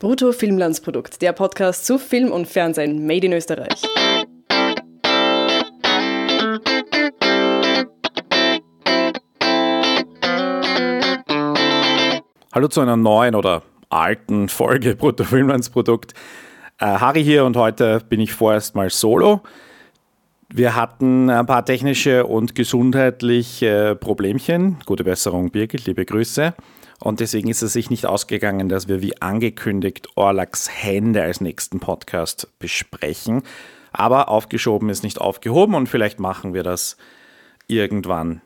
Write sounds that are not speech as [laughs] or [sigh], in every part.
Brutto Filmlandsprodukt, der Podcast zu Film und Fernsehen made in Österreich. Hallo zu einer neuen oder alten Folge Brutto Filmlandsprodukt. Äh, Harry hier und heute bin ich vorerst mal solo. Wir hatten ein paar technische und gesundheitliche Problemchen. Gute Besserung, Birgit, liebe Grüße. Und deswegen ist es sich nicht ausgegangen, dass wir wie angekündigt Orlax Hände als nächsten Podcast besprechen. Aber aufgeschoben ist nicht aufgehoben und vielleicht machen wir das irgendwann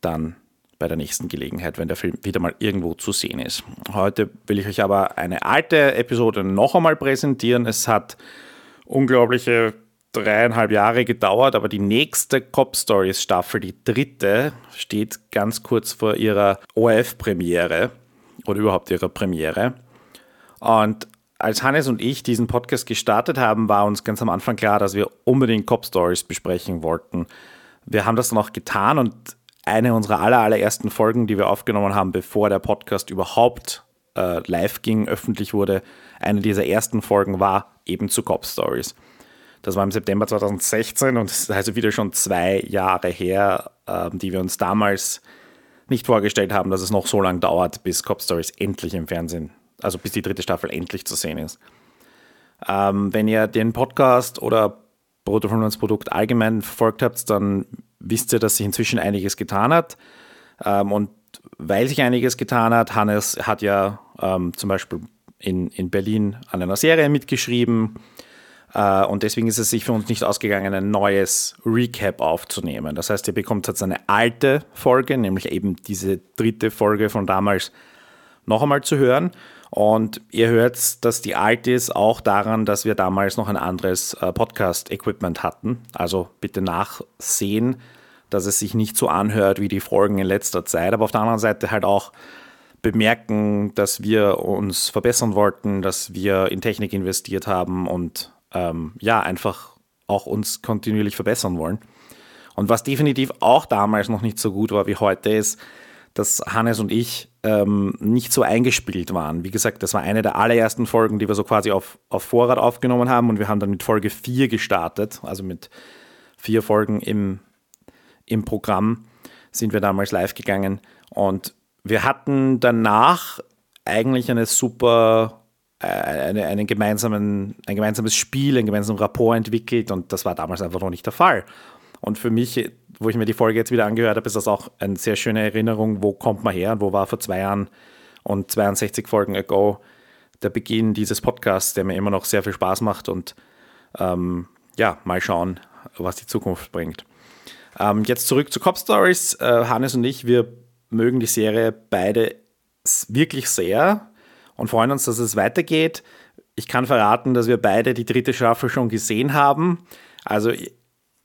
dann bei der nächsten Gelegenheit, wenn der Film wieder mal irgendwo zu sehen ist. Heute will ich euch aber eine alte Episode noch einmal präsentieren. Es hat unglaubliche dreieinhalb Jahre gedauert, aber die nächste Cop Stories Staffel, die dritte, steht ganz kurz vor ihrer ORF-Premiere oder überhaupt ihrer Premiere. Und als Hannes und ich diesen Podcast gestartet haben, war uns ganz am Anfang klar, dass wir unbedingt Cop Stories besprechen wollten. Wir haben das dann auch getan und eine unserer aller, allerersten Folgen, die wir aufgenommen haben, bevor der Podcast überhaupt äh, live ging, öffentlich wurde, eine dieser ersten Folgen war eben zu Cop Stories. Das war im September 2016 und das ist also wieder schon zwei Jahre her, äh, die wir uns damals nicht vorgestellt haben, dass es noch so lange dauert, bis Cop Stories endlich im Fernsehen, also bis die dritte Staffel endlich zu sehen ist. Ähm, wenn ihr den Podcast oder Brutto von uns Produkt allgemein verfolgt habt, dann wisst ihr, dass sich inzwischen einiges getan hat. Ähm, und weil sich einiges getan hat, Hannes hat ja ähm, zum Beispiel in, in Berlin an einer Serie mitgeschrieben. Äh, und deswegen ist es sich für uns nicht ausgegangen, ein neues Recap aufzunehmen. Das heißt, ihr bekommt jetzt eine alte Folge, nämlich eben diese dritte Folge von damals, noch einmal zu hören. Und ihr hört, dass die alte ist auch daran, dass wir damals noch ein anderes äh, Podcast-Equipment hatten. Also bitte nachsehen, dass es sich nicht so anhört wie die Folgen in letzter Zeit. Aber auf der anderen Seite halt auch bemerken, dass wir uns verbessern wollten, dass wir in Technik investiert haben und ähm, ja, einfach auch uns kontinuierlich verbessern wollen. Und was definitiv auch damals noch nicht so gut war wie heute ist, dass Hannes und ich ähm, nicht so eingespielt waren. Wie gesagt, das war eine der allerersten Folgen, die wir so quasi auf, auf Vorrat aufgenommen haben und wir haben dann mit Folge 4 gestartet, also mit vier Folgen im, im Programm sind wir damals live gegangen und wir hatten danach eigentlich eine super eine, einen gemeinsamen, ein gemeinsames Spiel, ein gemeinsames Rapport entwickelt und das war damals einfach noch nicht der Fall. Und für mich, wo ich mir die Folge jetzt wieder angehört habe, ist das auch eine sehr schöne Erinnerung, wo kommt man her und wo war vor zwei Jahren und 62 Folgen ago der Beginn dieses Podcasts, der mir immer noch sehr viel Spaß macht und ähm, ja, mal schauen, was die Zukunft bringt. Ähm, jetzt zurück zu Cop Stories. Äh, Hannes und ich, wir mögen die Serie beide wirklich sehr und freuen uns, dass es weitergeht. Ich kann verraten, dass wir beide die dritte Staffel schon gesehen haben. Also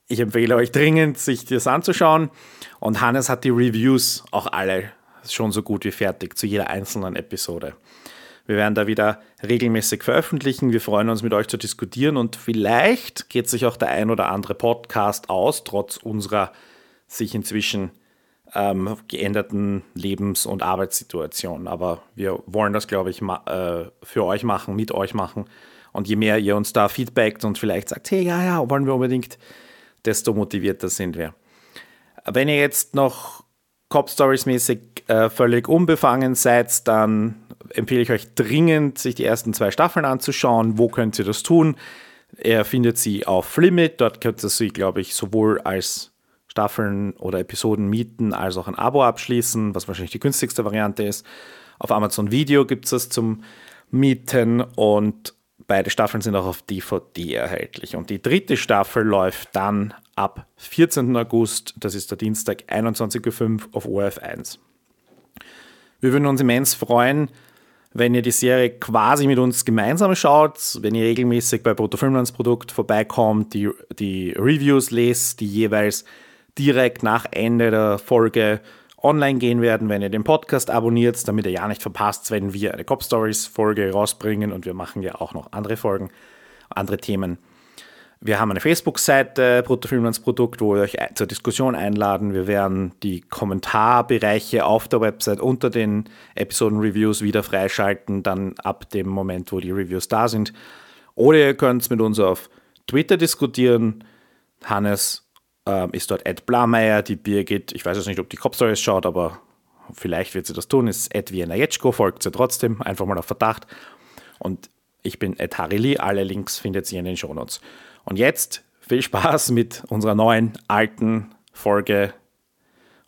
ich empfehle euch dringend, sich das anzuschauen. Und Hannes hat die Reviews auch alle schon so gut wie fertig zu jeder einzelnen Episode. Wir werden da wieder regelmäßig veröffentlichen. Wir freuen uns, mit euch zu diskutieren und vielleicht geht sich auch der ein oder andere Podcast aus, trotz unserer sich inzwischen ähm, geänderten Lebens- und Arbeitssituation. Aber wir wollen das, glaube ich, äh, für euch machen, mit euch machen. Und je mehr ihr uns da feedbackt und vielleicht sagt, hey, ja, ja, wollen wir unbedingt, desto motivierter sind wir. Wenn ihr jetzt noch Cop Stories mäßig äh, völlig unbefangen seid, dann empfehle ich euch dringend, sich die ersten zwei Staffeln anzuschauen. Wo könnt ihr das tun? Ihr findet sie auf Limit. Dort könnt ihr sie, glaube ich, sowohl als Staffeln oder Episoden mieten, als auch ein Abo abschließen, was wahrscheinlich die günstigste Variante ist. Auf Amazon Video gibt es das zum Mieten und beide Staffeln sind auch auf DVD erhältlich. Und die dritte Staffel läuft dann ab 14. August, das ist der Dienstag, 21.05 Uhr auf ORF 1. Wir würden uns immens freuen, wenn ihr die Serie quasi mit uns gemeinsam schaut, wenn ihr regelmäßig bei Brutto Filmlandsprodukt vorbeikommt, die, die Reviews lest, die jeweils direkt nach Ende der Folge online gehen werden, wenn ihr den Podcast abonniert, damit ihr ja nicht verpasst, wenn wir eine Cop Stories Folge rausbringen und wir machen ja auch noch andere Folgen, andere Themen. Wir haben eine Facebook-Seite, Bruttofilm als Produkt, wo wir euch zur Diskussion einladen. Wir werden die Kommentarbereiche auf der Website unter den Episoden-Reviews wieder freischalten, dann ab dem Moment, wo die Reviews da sind. Oder ihr könnt mit uns auf Twitter diskutieren. Hannes äh, ist dort Ed Blameyer, die Birgit, ich weiß jetzt nicht, ob die Cop-Stories schaut, aber vielleicht wird sie das tun, ist Ed Vienna Jetschko, folgt sie trotzdem, einfach mal auf Verdacht. Und ich bin Ed Harili, alle Links findet ihr in den Shownotes. Und jetzt viel Spaß mit unserer neuen, alten Folge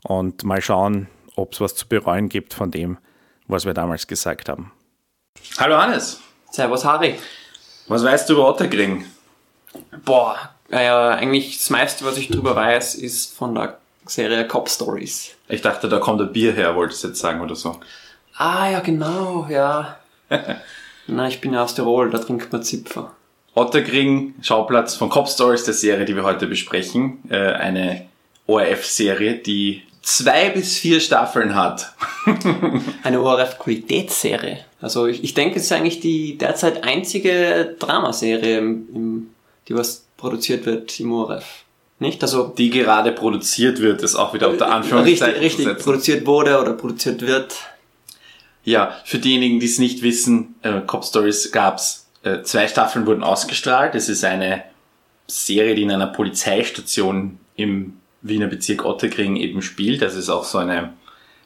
und mal schauen, ob es was zu bereuen gibt von dem, was wir damals gesagt haben. Hallo Hannes. Servus Harry. Was weißt du über Otterkring? Boah, naja, eigentlich das meiste, was ich drüber weiß, ist von der Serie Cop Stories. Ich dachte, da kommt ein Bier her, wolltest du jetzt sagen oder so. Ah ja, genau, ja. [laughs] Na, ich bin ja aus Tirol, da trinkt man Zipfer. Otterkring, Schauplatz von Cop Stories, der Serie, die wir heute besprechen. Äh, eine ORF-Serie, die zwei bis vier Staffeln hat. [laughs] eine ORF-Qualitätsserie. Also ich, ich denke, es ist eigentlich die derzeit einzige Dramaserie, im, im, die was produziert wird im ORF. Nicht? Also die gerade produziert wird, ist auch wieder unter Anführungszeichen. Richtig, richtig produziert wurde oder produziert wird. Ja, für diejenigen, die es nicht wissen, äh, Cop Stories gab's äh, zwei Staffeln wurden ausgestrahlt. Es ist eine Serie, die in einer Polizeistation im Wiener Bezirk Otterkring eben spielt. Das ist auch so eine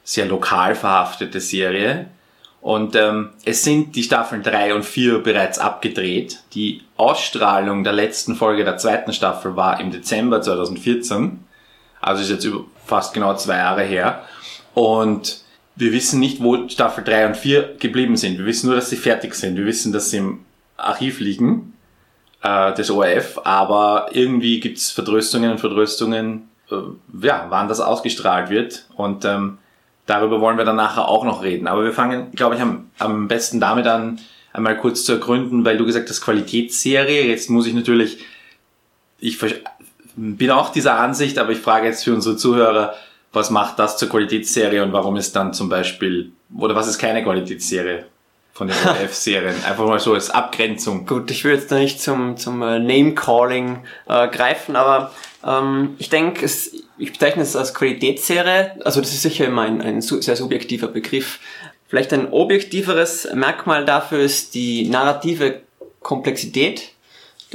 sehr lokal verhaftete Serie. Und ähm, es sind die Staffeln drei und vier bereits abgedreht. Die Ausstrahlung der letzten Folge der zweiten Staffel war im Dezember 2014. Also ist jetzt über fast genau zwei Jahre her. Und wir wissen nicht, wo Staffel drei und vier geblieben sind. Wir wissen nur, dass sie fertig sind. Wir wissen, dass sie im Archiv liegen äh, des ORF, aber irgendwie gibt's Verdröstungen und Verdröstungen, äh, ja, wann das ausgestrahlt wird und ähm, darüber wollen wir dann nachher auch noch reden. Aber wir fangen, glaube ich, am, am besten damit an, einmal kurz zu ergründen, weil du gesagt hast, Qualitätsserie. Jetzt muss ich natürlich, ich bin auch dieser Ansicht, aber ich frage jetzt für unsere Zuhörer, was macht das zur Qualitätsserie und warum ist dann zum Beispiel, oder was ist keine Qualitätsserie? von den [laughs] ORF-Serien. Einfach mal so als Abgrenzung. Gut, ich will jetzt da nicht zum, zum äh, Name-Calling äh, greifen, aber ähm, ich denke, ich bezeichne es als Qualitätsserie. Also das ist sicher immer ein, ein sehr subjektiver Begriff. Vielleicht ein objektiveres Merkmal dafür ist die narrative Komplexität.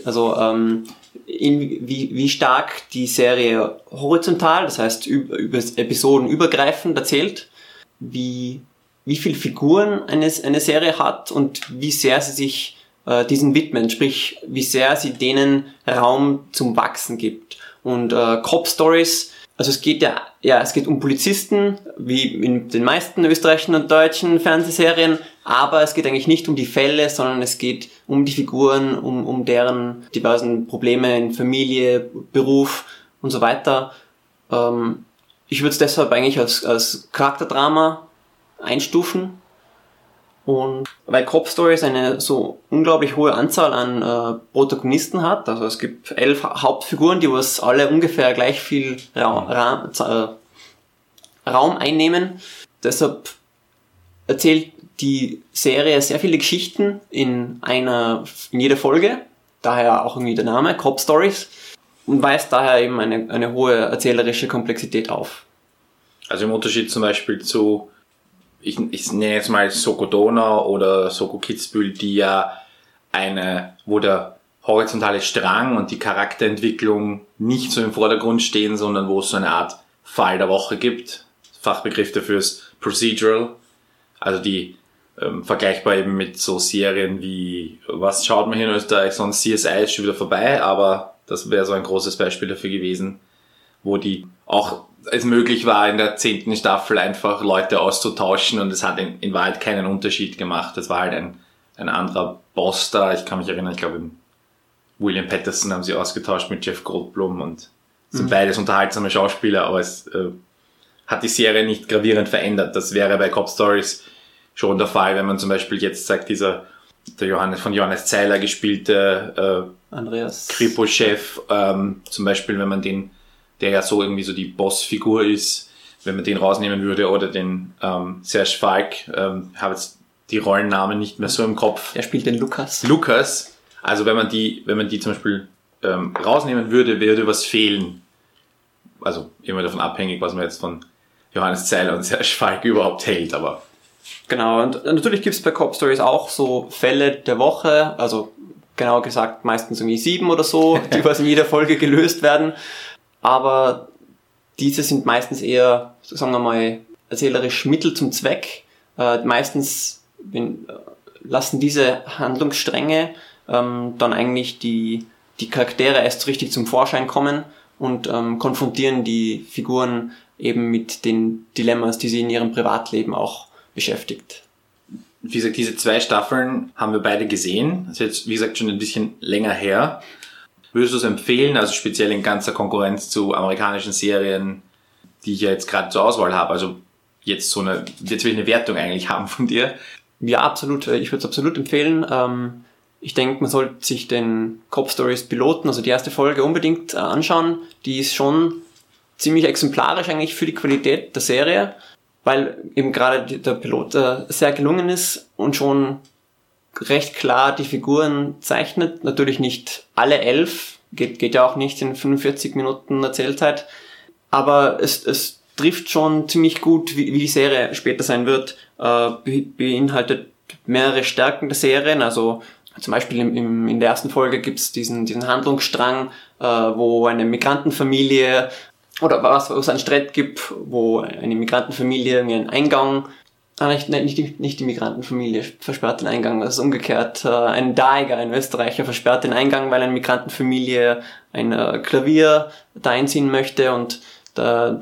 Also ähm, in, wie, wie stark die Serie horizontal, das heißt über, über Episoden übergreifend erzählt, wie wie viele Figuren eine, eine Serie hat und wie sehr sie sich äh, diesen widmen, sprich wie sehr sie denen Raum zum Wachsen gibt. Und äh, Cop Stories, also es geht ja, ja, es geht um Polizisten, wie in den meisten österreichischen und deutschen Fernsehserien, aber es geht eigentlich nicht um die Fälle, sondern es geht um die Figuren, um, um deren diversen Probleme in Familie, Beruf und so weiter. Ähm, ich würde es deshalb eigentlich als, als Charakterdrama einstufen. Und weil Cop Stories eine so unglaublich hohe Anzahl an äh, Protagonisten hat, also es gibt elf Hauptfiguren, die was alle ungefähr gleich viel Ra Ra äh, Raum einnehmen. Deshalb erzählt die Serie sehr viele Geschichten in einer, in jeder Folge. Daher auch irgendwie der Name, Cop Stories. Und weist daher eben eine, eine hohe erzählerische Komplexität auf. Also im Unterschied zum Beispiel zu ich, ich nenne jetzt mal Soko Donau oder Soko Kitzbühel, die ja eine, wo der horizontale Strang und die Charakterentwicklung nicht so im Vordergrund stehen, sondern wo es so eine Art Fall der Woche gibt. Fachbegriff dafür ist Procedural. Also die ähm, vergleichbar eben mit so Serien wie, was schaut man hier in Österreich, sonst CSI ist schon wieder vorbei, aber das wäre so ein großes Beispiel dafür gewesen, wo die auch es möglich war, in der zehnten Staffel einfach Leute auszutauschen und es hat in, in Wahrheit keinen Unterschied gemacht. Es war halt ein, ein anderer Boss da. Ich kann mich erinnern, ich glaube, William Patterson haben sie ausgetauscht mit Jeff Goldblum und sind mhm. beides unterhaltsame Schauspieler, aber es äh, hat die Serie nicht gravierend verändert. Das wäre bei Cop Stories schon der Fall, wenn man zum Beispiel jetzt sagt, dieser der Johannes von Johannes Zeiler gespielte äh, Andreas Kripo-Chef, ähm, zum Beispiel, wenn man den der ja so irgendwie so die Bossfigur ist, wenn man den rausnehmen würde, oder den ähm, Serge Falk, ähm, habe jetzt die Rollennamen nicht mehr so im Kopf. Er spielt den Lukas. Lukas. Also wenn man die, wenn man die zum Beispiel ähm, rausnehmen würde, würde was fehlen. Also immer davon abhängig, was man jetzt von Johannes Zeiler und Serge Falk überhaupt hält, aber. Genau, und natürlich gibt es bei Cop Stories auch so Fälle der Woche, also genauer gesagt meistens irgendwie sieben oder so, [laughs] die was in jeder Folge gelöst werden. Aber diese sind meistens eher, sagen wir mal, erzählerisch Mittel zum Zweck. Äh, meistens wenn, äh, lassen diese Handlungsstränge ähm, dann eigentlich die, die Charaktere erst richtig zum Vorschein kommen und ähm, konfrontieren die Figuren eben mit den Dilemmas, die sie in ihrem Privatleben auch beschäftigt. Wie gesagt, diese zwei Staffeln haben wir beide gesehen. Das ist jetzt, wie gesagt, schon ein bisschen länger her. Würdest du es empfehlen, also speziell in ganzer Konkurrenz zu amerikanischen Serien, die ich ja jetzt gerade zur Auswahl habe? Also jetzt so eine, jetzt will ich eine Wertung eigentlich haben von dir. Ja, absolut. Ich würde es absolut empfehlen. Ähm, ich denke, man sollte sich den Cop Stories Piloten, also die erste Folge, unbedingt äh, anschauen. Die ist schon ziemlich exemplarisch eigentlich für die Qualität der Serie, weil eben gerade der Pilot äh, sehr gelungen ist und schon recht klar die Figuren zeichnet. Natürlich nicht alle elf, geht, geht ja auch nicht in 45 Minuten Erzählzeit, aber es, es trifft schon ziemlich gut, wie, wie die Serie später sein wird, äh, beinhaltet mehrere Stärken der Serien, also zum Beispiel im, im, in der ersten Folge gibt's diesen, diesen Handlungsstrang, äh, wo eine Migrantenfamilie oder was, wo es einen Streit gibt, wo eine Migrantenfamilie einen Eingang, ah, nicht, nicht, nicht, die Migrantenfamilie versperrt den Eingang, das ist umgekehrt, äh, ein Daiger, ein Österreicher versperrt den Eingang, weil eine Migrantenfamilie ein äh, Klavier da einziehen möchte und da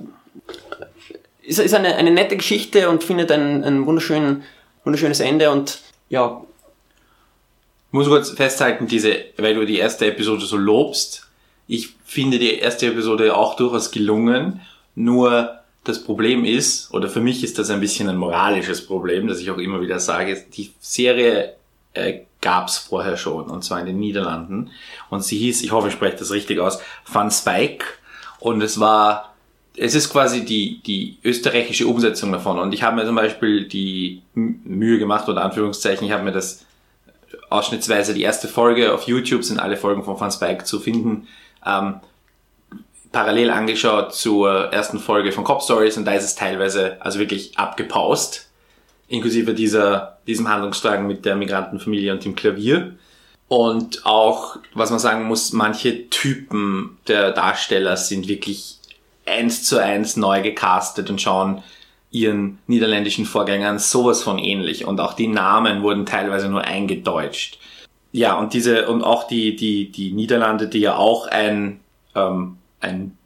ist, ist eine, eine nette Geschichte und findet ein, ein wunderschön, wunderschönes Ende und ja, muss kurz festhalten, diese, weil du die erste Episode so lobst, ich finde die erste Episode auch durchaus gelungen, nur das Problem ist, oder für mich ist das ein bisschen ein moralisches Problem, das ich auch immer wieder sage, die Serie äh, gab es vorher schon, und zwar in den Niederlanden, und sie hieß, ich hoffe, ich spreche das richtig aus, Van Spike, und es war, es ist quasi die, die österreichische Umsetzung davon, und ich habe mir zum Beispiel die Mühe gemacht, oder Anführungszeichen, ich habe mir das ausschnittsweise die erste Folge auf YouTube sind alle Folgen von Van Spike zu finden. Ähm, parallel angeschaut zur ersten Folge von Cop Stories und da ist es teilweise also wirklich abgepaust, inklusive dieser, diesem Handlungsstrang mit der Migrantenfamilie und dem Klavier. Und auch, was man sagen muss, manche Typen der Darsteller sind wirklich eins zu eins neu gecastet und schauen ihren niederländischen Vorgängern sowas von ähnlich und auch die Namen wurden teilweise nur eingedeutscht. Ja, und diese, und auch die, die, die Niederlande, die ja auch ein, ähm, ein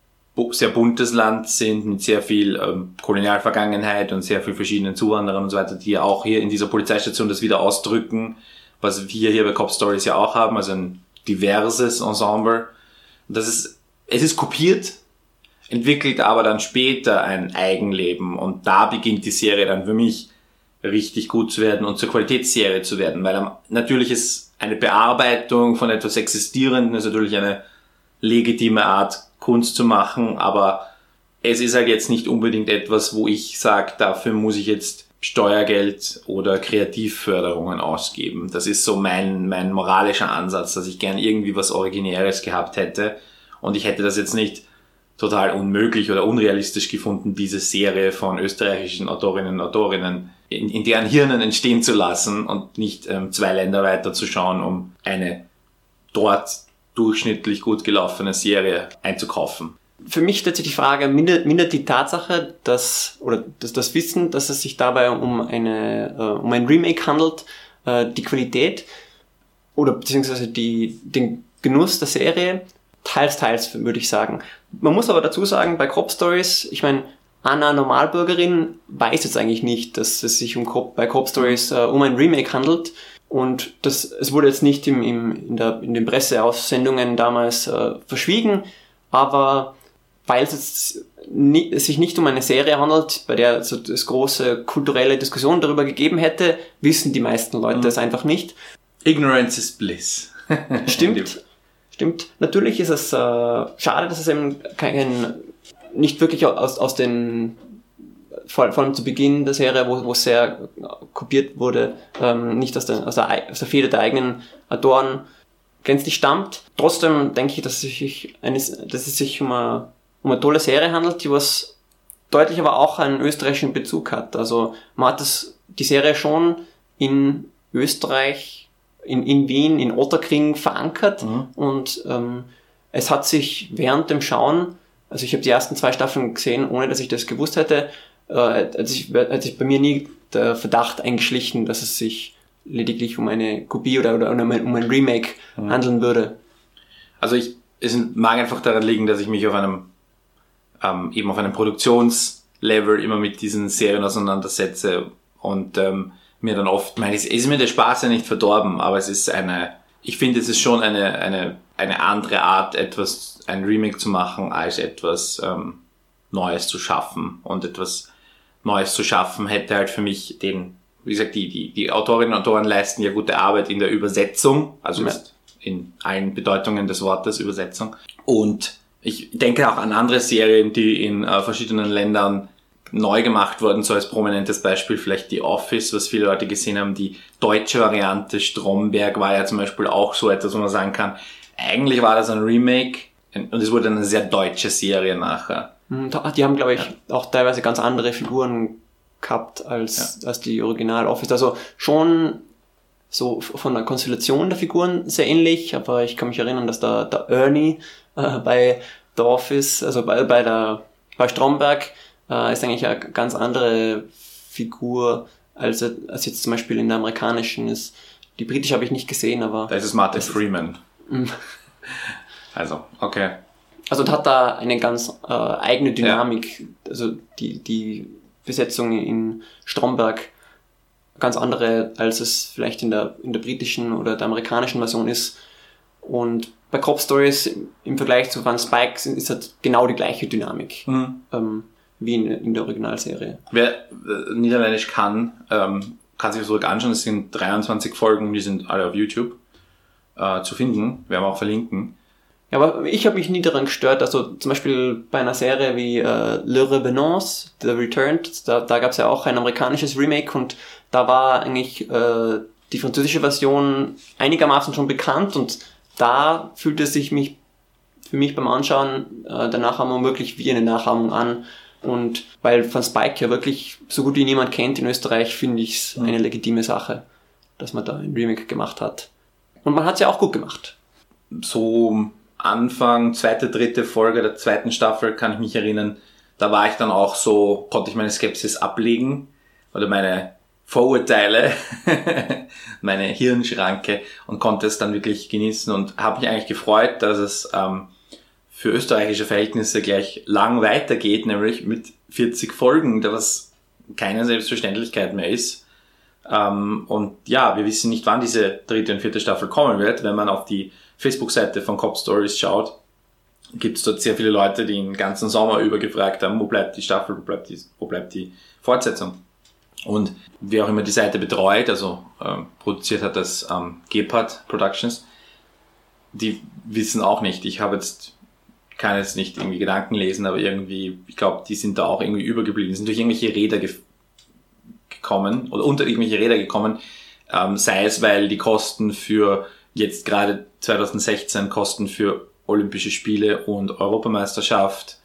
sehr buntes Land sind mit sehr viel ähm, Kolonialvergangenheit und sehr viel verschiedenen Zuwanderern und so weiter, die auch hier in dieser Polizeistation das wieder ausdrücken, was wir hier bei Cop Stories ja auch haben, also ein diverses Ensemble. Das ist, es ist kopiert, entwickelt aber dann später ein Eigenleben und da beginnt die Serie dann für mich richtig gut zu werden und zur Qualitätsserie zu werden, weil natürlich ist eine Bearbeitung von etwas Existierenden ist natürlich eine legitime Art Kunst zu machen, aber es ist halt jetzt nicht unbedingt etwas, wo ich sage, dafür muss ich jetzt Steuergeld oder Kreativförderungen ausgeben. Das ist so mein, mein moralischer Ansatz, dass ich gern irgendwie was Originäres gehabt hätte und ich hätte das jetzt nicht total unmöglich oder unrealistisch gefunden, diese Serie von österreichischen Autorinnen und Autorinnen in, in deren Hirnen entstehen zu lassen und nicht ähm, zwei Länder weiter zu schauen, um eine dort durchschnittlich gut gelaufene Serie einzukaufen. Für mich stellt sich die Frage, mindert, mindert die Tatsache, dass, oder das, das Wissen, dass es sich dabei um eine, äh, um ein Remake handelt, äh, die Qualität oder beziehungsweise die, den Genuss der Serie Teils, teils, würde ich sagen. Man muss aber dazu sagen, bei Crop Stories, ich meine, Anna Normalbürgerin weiß jetzt eigentlich nicht, dass es sich um Crop, bei Crop Stories äh, um ein Remake handelt. Und das, es wurde jetzt nicht im, im, in, der, in den Presseaussendungen damals äh, verschwiegen, aber weil es jetzt nie, sich nicht um eine Serie handelt, bei der es es große kulturelle Diskussionen darüber gegeben hätte, wissen die meisten Leute mhm. es einfach nicht. Ignorance is bliss. [laughs] Stimmt. Stimmt. Natürlich ist es äh, schade, dass es eben kein, nicht wirklich aus, aus den, vor, vor allem zu Beginn der Serie, wo, wo sehr kopiert wurde, ähm, nicht aus der, aus, der, aus der Feder der eigenen Autoren gänzlich stammt. Trotzdem denke ich, dass es sich, eine, dass es sich um eine, um eine tolle Serie handelt, die was deutlich aber auch einen österreichischen Bezug hat. Also man hat das, die Serie schon in Österreich, in, in Wien, in Otterkring verankert mhm. und ähm, es hat sich während dem Schauen, also ich habe die ersten zwei Staffeln gesehen, ohne dass ich das gewusst hätte, äh, hat, sich, hat sich bei mir nie der Verdacht eingeschlichen, dass es sich lediglich um eine Kopie oder, oder um ein, um ein Remake mhm. handeln würde. Also ich, es mag einfach daran liegen, dass ich mich auf einem ähm, eben auf einem Produktionslevel immer mit diesen Serien auseinandersetze und ähm, mir dann oft, meine, es ist mir der Spaß ja nicht verdorben, aber es ist eine, ich finde, es ist schon eine, eine, eine andere Art, etwas, ein Remake zu machen, als etwas ähm, Neues zu schaffen. Und etwas Neues zu schaffen hätte halt für mich den, wie gesagt, die, die, die Autorinnen und Autoren leisten ja gute Arbeit in der Übersetzung, also ja. in allen Bedeutungen des Wortes Übersetzung. Und ich denke auch an andere Serien, die in äh, verschiedenen Ländern neu gemacht wurden, so als prominentes Beispiel vielleicht die Office, was viele Leute gesehen haben. Die deutsche Variante Stromberg war ja zum Beispiel auch so etwas, wo man sagen kann, eigentlich war das ein Remake und es wurde eine sehr deutsche Serie nachher. Mhm, die haben, glaube ich, ja. auch teilweise ganz andere Figuren gehabt als, ja. als die Original Office. Also schon so von der Konstellation der Figuren sehr ähnlich, aber ich kann mich erinnern, dass da der Ernie äh, bei The Office, also bei, bei der bei Stromberg, äh, ist eigentlich eine ganz andere Figur, als, als jetzt zum Beispiel in der amerikanischen ist. Die britische habe ich nicht gesehen, aber. Da ist es Martin Freeman. Mm. also, okay. Also hat da eine ganz äh, eigene Dynamik. Ja. Also die, die Besetzung in Stromberg ganz andere, als es vielleicht in der, in der britischen oder der amerikanischen Version ist. Und bei Crop Stories im Vergleich zu Van Spike ist halt genau die gleiche Dynamik mhm. ähm, wie in, in, der Originalserie. Wer äh, Niederländisch kann, ähm, kann sich das zurück anschauen. Es sind 23 Folgen, die sind alle auf YouTube äh, zu finden. Werden wir auch verlinken. Ja, aber ich habe mich nie daran gestört. Also zum Beispiel bei einer Serie wie äh, Le Revenance, The Returned, da, da gab es ja auch ein amerikanisches Remake und da war eigentlich äh, die französische Version einigermaßen schon bekannt und da fühlt es sich mich für mich beim Anschauen äh, der Nachahmung wirklich wie eine Nachahmung an. Und weil Van Spike ja wirklich so gut wie niemand kennt in Österreich, finde ich es mhm. eine legitime Sache, dass man da ein Remake gemacht hat. Und man hat es ja auch gut gemacht. So Anfang, zweite, dritte Folge der zweiten Staffel kann ich mich erinnern, da war ich dann auch so, konnte ich meine Skepsis ablegen oder meine Vorurteile, [laughs] meine Hirnschranke und konnte es dann wirklich genießen und habe mich eigentlich gefreut, dass es ähm, für österreichische Verhältnisse gleich lang weitergeht, nämlich mit 40 Folgen, was keine Selbstverständlichkeit mehr ist. Ähm, und ja, wir wissen nicht, wann diese dritte und vierte Staffel kommen wird. Wenn man auf die Facebook-Seite von Cop Stories schaut, gibt es dort sehr viele Leute, die den ganzen Sommer über gefragt haben, wo bleibt die Staffel, wo bleibt die, wo bleibt die Fortsetzung. Und wer auch immer die Seite betreut, also ähm, produziert hat das ähm, Gepard Productions, die wissen auch nicht. Ich habe jetzt, kann jetzt nicht irgendwie Gedanken lesen, aber irgendwie, ich glaube, die sind da auch irgendwie übergeblieben, sind durch irgendwelche Räder ge gekommen oder unter irgendwelche Räder gekommen, ähm, sei es, weil die Kosten für jetzt gerade 2016 Kosten für Olympische Spiele und Europameisterschaft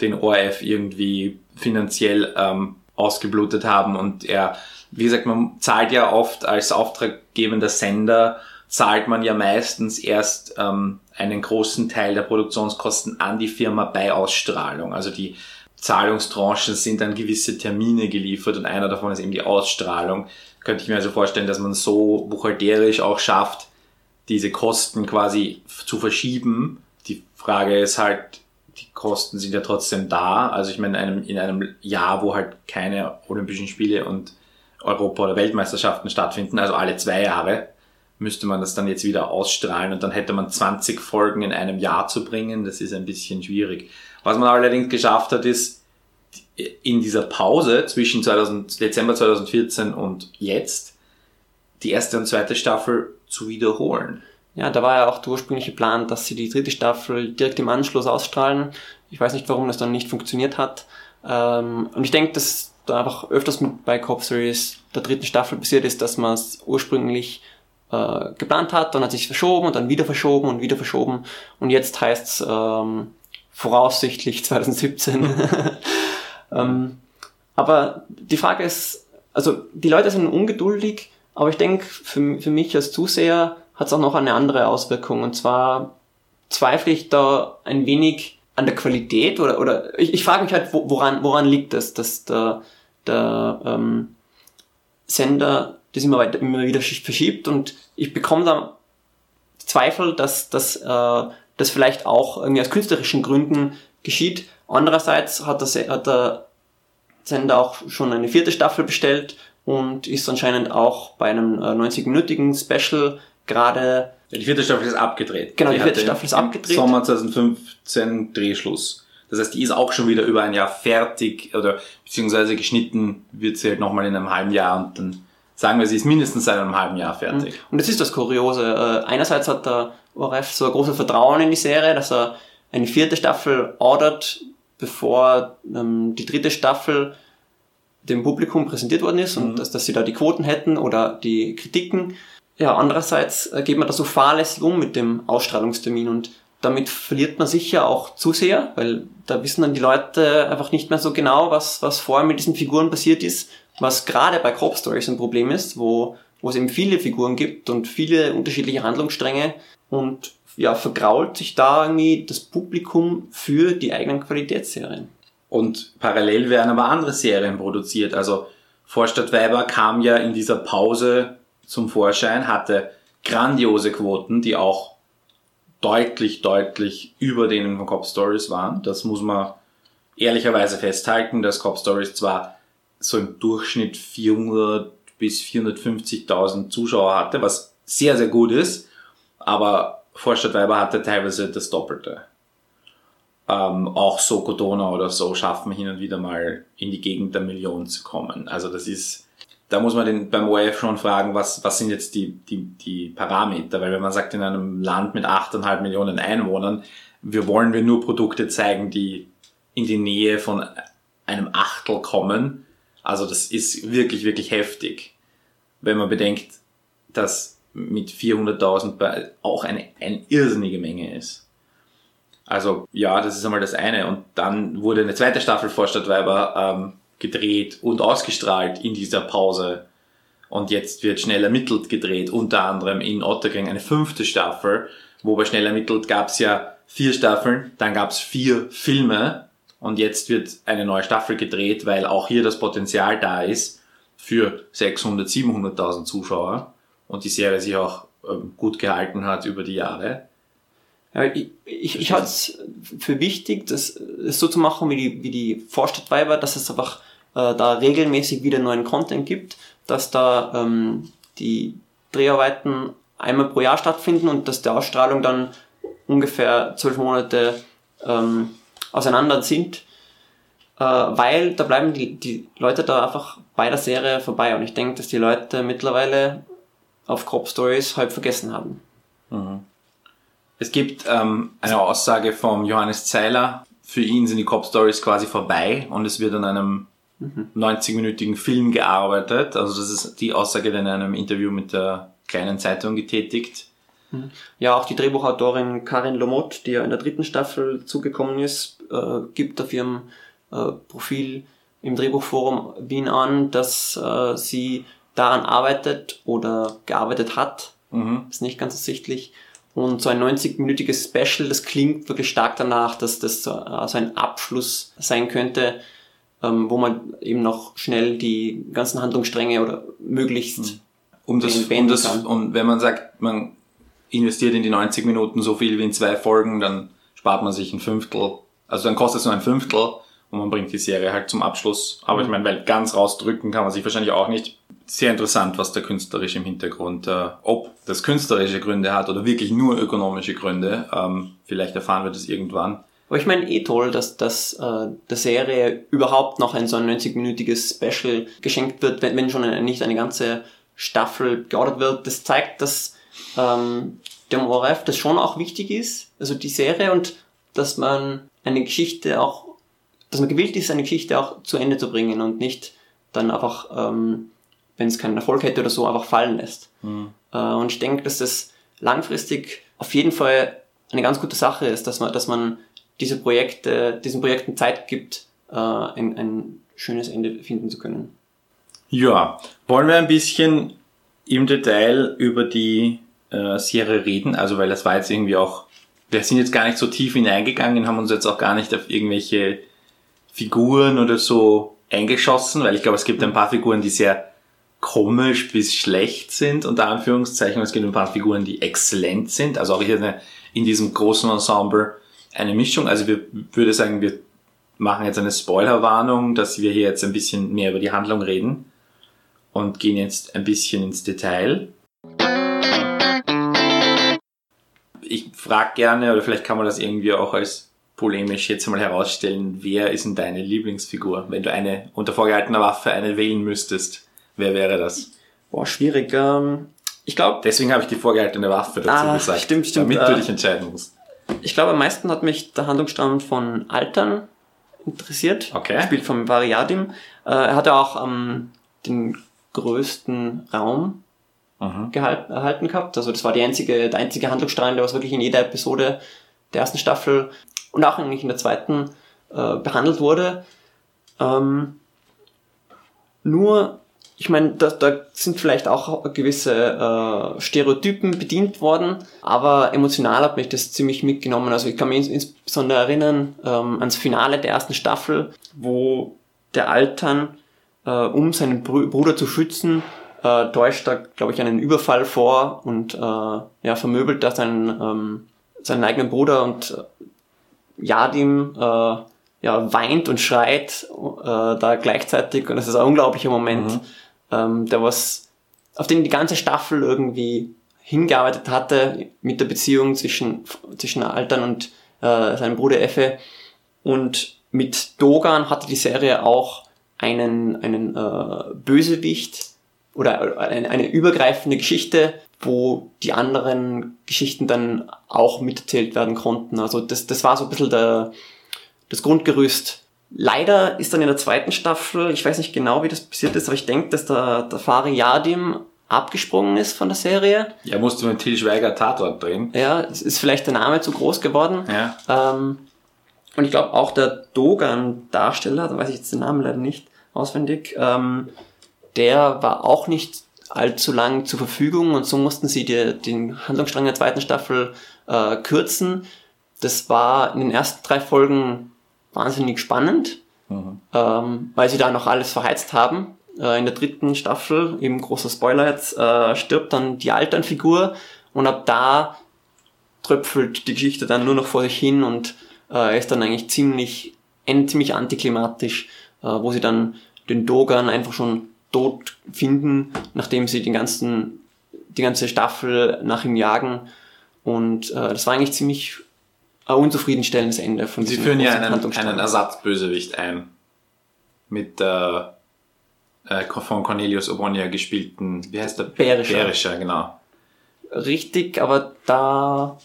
den ORF irgendwie finanziell ähm, ausgeblutet haben und er, wie gesagt, man zahlt ja oft als auftraggebender Sender, zahlt man ja meistens erst ähm, einen großen Teil der Produktionskosten an die Firma bei Ausstrahlung. Also die Zahlungstranchen sind an gewisse Termine geliefert und einer davon ist eben die Ausstrahlung. Könnte ich mir also vorstellen, dass man so buchhalterisch auch schafft, diese Kosten quasi zu verschieben. Die Frage ist halt, die Kosten sind ja trotzdem da. Also ich meine, in einem, in einem Jahr, wo halt keine Olympischen Spiele und Europa- oder Weltmeisterschaften stattfinden, also alle zwei Jahre, müsste man das dann jetzt wieder ausstrahlen und dann hätte man 20 Folgen in einem Jahr zu bringen. Das ist ein bisschen schwierig. Was man allerdings geschafft hat, ist, in dieser Pause zwischen 2000, Dezember 2014 und jetzt die erste und zweite Staffel zu wiederholen. Ja, da war ja auch der ursprüngliche Plan, dass sie die dritte Staffel direkt im Anschluss ausstrahlen. Ich weiß nicht, warum das dann nicht funktioniert hat. Ähm, und ich denke, dass da einfach öfters mit bei Cop Series der dritten Staffel passiert ist, dass man es ursprünglich äh, geplant hat, dann hat sich verschoben und dann wieder verschoben und wieder verschoben und jetzt heißt's ähm, voraussichtlich [laughs] 2017. [laughs] ähm, aber die Frage ist, also die Leute sind ungeduldig, aber ich denke, für, für mich als Zuseher hat es auch noch eine andere Auswirkung. Und zwar zweifle ich da ein wenig an der Qualität oder, oder ich, ich frage mich halt, woran, woran liegt das, dass der, der ähm, Sender das immer, weiter, immer wieder verschiebt und ich bekomme da Zweifel, dass, dass äh, das vielleicht auch irgendwie aus künstlerischen Gründen geschieht. Andererseits hat der, hat der Sender auch schon eine vierte Staffel bestellt und ist anscheinend auch bei einem äh, 90-minütigen Special gerade. Die vierte Staffel ist abgedreht. Genau, die, die vierte Staffel ist abgedreht. Sommer 2015 Drehschluss. Das heißt, die ist auch schon wieder über ein Jahr fertig oder beziehungsweise geschnitten wird sie halt nochmal in einem halben Jahr und dann sagen wir, sie ist mindestens seit einem halben Jahr fertig. Und das ist das Kuriose. Äh, einerseits hat der ORF so ein großes Vertrauen in die Serie, dass er eine vierte Staffel ordert, bevor ähm, die dritte Staffel dem Publikum präsentiert worden ist und mhm. dass, dass sie da die Quoten hätten oder die Kritiken. Ja, andererseits äh, geht man da so fahrlässig um mit dem Ausstrahlungstermin und damit verliert man sicher auch Zuseher, weil da wissen dann die Leute einfach nicht mehr so genau, was, was vorher mit diesen Figuren passiert ist, was gerade bei Crop Stories ein Problem ist, wo, wo es eben viele Figuren gibt und viele unterschiedliche Handlungsstränge und ja, vergrault sich da irgendwie das Publikum für die eigenen Qualitätsserien. Und parallel werden aber andere Serien produziert. Also Vorstadtweiber kam ja in dieser Pause zum Vorschein, hatte grandiose Quoten, die auch deutlich, deutlich über denen von Cop Stories waren. Das muss man ehrlicherweise festhalten, dass Cop Stories zwar so im Durchschnitt 400 bis 450.000 Zuschauer hatte, was sehr, sehr gut ist, aber Vorstadtweiber hatte teilweise das Doppelte ähm, auch Soko Donau oder so schaffen, hin und wieder mal in die Gegend der Million zu kommen. Also das ist, da muss man den, beim ORF schon fragen, was, was sind jetzt die, die, die Parameter? Weil wenn man sagt, in einem Land mit 8,5 Millionen Einwohnern, wir wollen wir nur Produkte zeigen, die in die Nähe von einem Achtel kommen. Also das ist wirklich, wirklich heftig. Wenn man bedenkt, dass mit 400.000 auch eine, eine irrsinnige Menge ist. Also ja, das ist einmal das eine. Und dann wurde eine zweite Staffel Vorstadtweiber ähm, gedreht und ausgestrahlt in dieser Pause. Und jetzt wird schnell ermittelt gedreht, unter anderem in Otterkring eine fünfte Staffel. Wo bei schnell ermittelt gab es ja vier Staffeln, dann gab es vier Filme und jetzt wird eine neue Staffel gedreht, weil auch hier das Potenzial da ist für 600, 700.000 Zuschauer und die Serie sich auch ähm, gut gehalten hat über die Jahre. Ja, ich ich, ich halte es für wichtig, das, das so zu machen wie die, wie die Vorstadtweiber, dass es einfach äh, da regelmäßig wieder neuen Content gibt, dass da ähm, die Dreharbeiten einmal pro Jahr stattfinden und dass die Ausstrahlung dann ungefähr zwölf Monate ähm, auseinander sind, äh, weil da bleiben die, die Leute da einfach bei der Serie vorbei und ich denke, dass die Leute mittlerweile auf Crop Stories halb vergessen haben. Es gibt ähm, eine Aussage vom Johannes Zeiler, für ihn sind die Cop Stories quasi vorbei und es wird an einem mhm. 90-minütigen Film gearbeitet. Also das ist die Aussage, die in einem Interview mit der kleinen Zeitung getätigt. Ja, auch die Drehbuchautorin Karin Lomot, die ja in der dritten Staffel zugekommen ist, äh, gibt auf ihrem äh, Profil im Drehbuchforum Wien an, dass äh, sie daran arbeitet oder gearbeitet hat. Mhm. Ist nicht ganz ersichtlich. Und so ein 90-minütiges Special, das klingt wirklich stark danach, dass das so, äh, ein Abschluss sein könnte, ähm, wo man eben noch schnell die ganzen Handlungsstränge oder möglichst hm. um das, um das kann. und wenn man sagt, man investiert in die 90 Minuten so viel wie in zwei Folgen, dann spart man sich ein Fünftel, also dann kostet es nur ein Fünftel und man bringt die Serie halt zum Abschluss. Aber ich hm. meine, weil ganz rausdrücken kann man sich wahrscheinlich auch nicht sehr interessant, was der künstlerisch im Hintergrund, äh, ob das künstlerische Gründe hat oder wirklich nur ökonomische Gründe. Ähm, vielleicht erfahren wir das irgendwann. Aber ich meine eh toll, dass, dass äh, der Serie überhaupt noch ein so ein 90-minütiges Special geschenkt wird, wenn, wenn schon eine, nicht eine ganze Staffel geordert wird. Das zeigt, dass ähm, dem ORF das schon auch wichtig ist, also die Serie und dass man eine Geschichte auch, dass man gewillt ist, eine Geschichte auch zu Ende zu bringen und nicht dann einfach ähm, wenn es keinen Erfolg hätte oder so, einfach fallen lässt. Mhm. Äh, und ich denke, dass das langfristig auf jeden Fall eine ganz gute Sache ist, dass man, dass man diese Projekte, diesen Projekten Zeit gibt, äh, ein, ein schönes Ende finden zu können. Ja, wollen wir ein bisschen im Detail über die äh, Serie reden? Also, weil das war jetzt irgendwie auch, wir sind jetzt gar nicht so tief hineingegangen, haben uns jetzt auch gar nicht auf irgendwelche Figuren oder so eingeschossen, weil ich glaube, es gibt ein paar Figuren, die sehr komisch bis schlecht sind, unter Anführungszeichen. Es gibt ein paar Figuren, die exzellent sind. Also auch hier eine, in diesem großen Ensemble eine Mischung. Also wir würde sagen, wir machen jetzt eine Spoilerwarnung, dass wir hier jetzt ein bisschen mehr über die Handlung reden und gehen jetzt ein bisschen ins Detail. Ich frage gerne, oder vielleicht kann man das irgendwie auch als polemisch jetzt mal herausstellen, wer ist denn deine Lieblingsfigur? Wenn du eine unter vorgehaltener Waffe eine wählen müsstest, wer wäre das? Boah, schwierig. Ähm, ich glaube. Deswegen habe ich die vorgehaltene Waffe dazu Ah, gesagt. stimmt, stimmt. Damit Äh, du dich entscheiden musst. Ich glaube, am meisten hat mich der Handlungsstrang von Altern interessiert. Okay. Gespielt von Variadim. Äh, er hatte auch ähm, den größten Raum Mhm. gehalten, erhalten gehabt. Also das war die einzige, der einzige Handlungsstrang, der was wirklich in jeder Episode der ersten Staffel und auch eigentlich in der zweiten äh, behandelt wurde. Ähm, nur, ich meine, da, da sind vielleicht auch gewisse äh, Stereotypen bedient worden, aber emotional hat mich das ziemlich mitgenommen. Also ich kann mich ins, insbesondere erinnern ähm, ans Finale der ersten Staffel, wo der Altern, äh, um seinen Brü Bruder zu schützen, äh, täuscht da, glaube ich, einen Überfall vor und äh, ja, vermöbelt da seinen, ähm, seinen eigenen Bruder und äh, Yadim äh, ja, weint und schreit äh, da gleichzeitig. Und das ist ein unglaublicher Moment, ähm, der was, auf den die ganze Staffel irgendwie hingearbeitet hatte mit der Beziehung zwischen, zwischen Altern und äh, seinem Bruder Effe. Und mit Dogan hatte die Serie auch einen, einen äh, Bösewicht oder eine, eine übergreifende Geschichte, wo die anderen Geschichten dann auch miterzählt werden konnten. Also das, das war so ein bisschen der, das Grundgerüst. Leider ist dann in der zweiten Staffel, ich weiß nicht genau, wie das passiert ist, aber ich denke, dass der, der Fari Yadim abgesprungen ist von der Serie. Ja, musst du mit Til Schweiger Tatort drehen. Ja, es ist vielleicht der Name zu groß geworden. Ja. Ähm, und ich glaube auch der Dogan-Darsteller, da weiß ich jetzt den Namen leider nicht auswendig, ähm, der war auch nicht allzu lang zur Verfügung und so mussten sie die, den Handlungsstrang der zweiten Staffel äh, kürzen. Das war in den ersten drei Folgen wahnsinnig spannend, ähm, weil sie da noch alles verheizt haben. Äh, in der dritten Staffel, eben großer Spoiler jetzt, äh, stirbt dann die Alternfigur und ab da tröpfelt die Geschichte dann nur noch vor sich hin und äh, ist dann eigentlich ziemlich, ziemlich antiklimatisch, äh, wo sie dann den Dogan einfach schon tot finden, nachdem sie den ganzen, die ganze Staffel nach ihm jagen. Und äh, das war eigentlich ziemlich ein unzufriedenstellendes Ende von Sie führen ja einen, einen Ersatzbösewicht ein. Mit der äh, von Cornelius Obonia gespielten, wie heißt der? Berischer. Berischer, genau. Richtig, aber da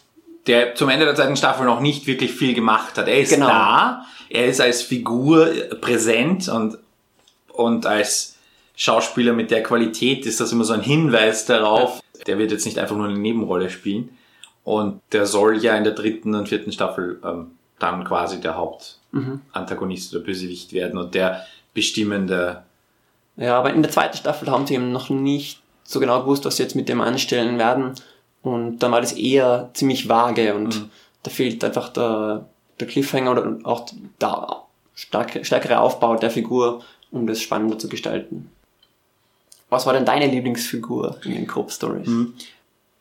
Der zum Ende der zweiten Staffel noch nicht wirklich viel gemacht hat. Er ist Genau. da, er ist als Figur präsent und, und als Schauspieler mit der Qualität ist das immer so ein Hinweis darauf, der wird jetzt nicht einfach nur eine Nebenrolle spielen. Und der soll ja in der dritten und vierten Staffel ähm, dann quasi der Hauptantagonist oder Bösewicht werden und der bestimmende. Ja, aber in der zweiten Staffel haben sie eben noch nicht so genau gewusst, was sie jetzt mit dem anstellen werden. Und dann war das eher ziemlich vage und da fehlt einfach der, der Cliffhanger oder auch der starke, stärkere Aufbau der Figur, um das spannender zu gestalten. Was war denn deine Lieblingsfigur in den Cope Stories?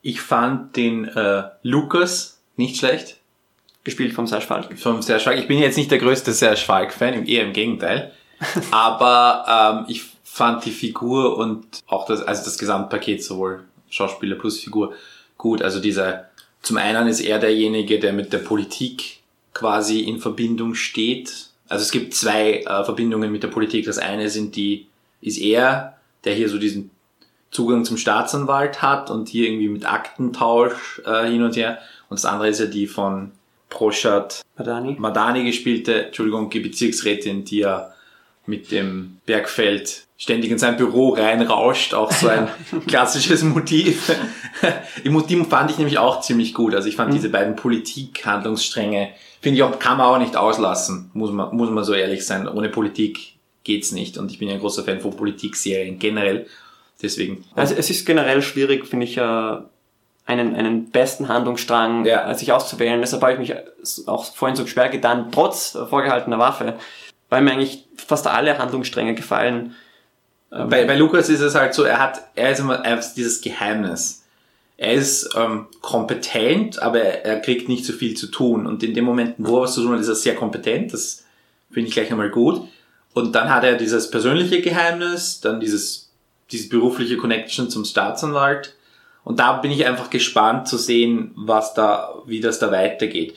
Ich fand den äh, Lukas nicht schlecht. Gespielt vom Serge Falk. vom Serge Falk. Ich bin jetzt nicht der größte Serge Falk-Fan, eher im Gegenteil. [laughs] Aber ähm, ich fand die Figur und auch das, also das Gesamtpaket, sowohl Schauspieler plus Figur, gut. Also dieser, zum einen ist er derjenige, der mit der Politik quasi in Verbindung steht. Also es gibt zwei äh, Verbindungen mit der Politik. Das eine sind die, ist er, der hier so diesen Zugang zum Staatsanwalt hat und hier irgendwie mit Aktentausch äh, hin und her. Und das andere ist ja die von Proschat Madani. Madani gespielte, Entschuldigung, die Bezirksrätin, die ja mit dem Bergfeld ständig in sein Büro reinrauscht, auch so ein [laughs] klassisches Motiv. [laughs] Im Motiv fand ich nämlich auch ziemlich gut. Also ich fand mhm. diese beiden Politik-Handlungsstränge, finde ich auch, kann man auch nicht auslassen, muss man, muss man so ehrlich sein. Ohne Politik geht's nicht. Und ich bin ja ein großer Fan von Politikserien generell. Deswegen. Also es ist generell schwierig, finde ich, äh, einen, einen besten Handlungsstrang ja. sich auszuwählen. Deshalb habe ich mich auch vorhin so schwer getan, trotz vorgehaltener Waffe, weil mir eigentlich fast alle Handlungsstränge gefallen. Ähm, bei, bei Lukas ist es halt so, er hat, er ist immer er ist dieses Geheimnis. Er ist ähm, kompetent, aber er, er kriegt nicht so viel zu tun. Und in dem Moment, wo er was zu tun hat, ist er sehr kompetent. Das finde ich gleich einmal gut. Und dann hat er dieses persönliche Geheimnis, dann dieses, diese berufliche Connection zum Staatsanwalt und da bin ich einfach gespannt zu sehen, was da, wie das da weitergeht.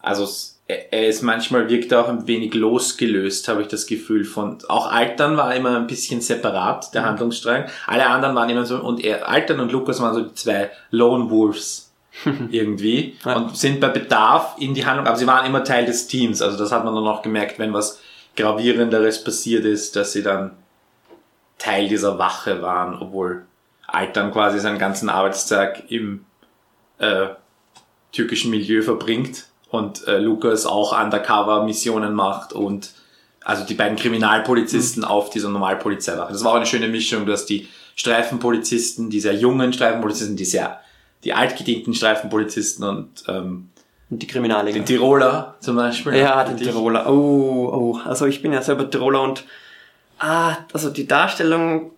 Also er ist manchmal wirkt er auch ein wenig losgelöst, habe ich das Gefühl von. Auch Altern war immer ein bisschen separat, der mhm. Handlungsstrang. Alle anderen waren immer so, und er, Altern und Lukas waren so die zwei Lone Wolves [laughs] irgendwie ja. und sind bei Bedarf in die Handlung, aber sie waren immer Teil des Teams. Also das hat man dann auch gemerkt, wenn was gravierenderes passiert ist, dass sie dann Teil dieser Wache waren, obwohl Altern quasi seinen ganzen Arbeitstag im äh, türkischen Milieu verbringt und äh, Lukas auch Undercover-Missionen macht und also die beiden Kriminalpolizisten mhm. auf dieser Normalpolizeiwache. Das war auch eine schöne Mischung, dass die Streifenpolizisten, die sehr jungen Streifenpolizisten, die sehr, die altgedienten Streifenpolizisten und ähm, und die Kriminale. Den Tiroler zum Beispiel. Ja, den Tiroler. Oh, oh. Also ich bin ja selber Tiroler und ah, also die Darstellung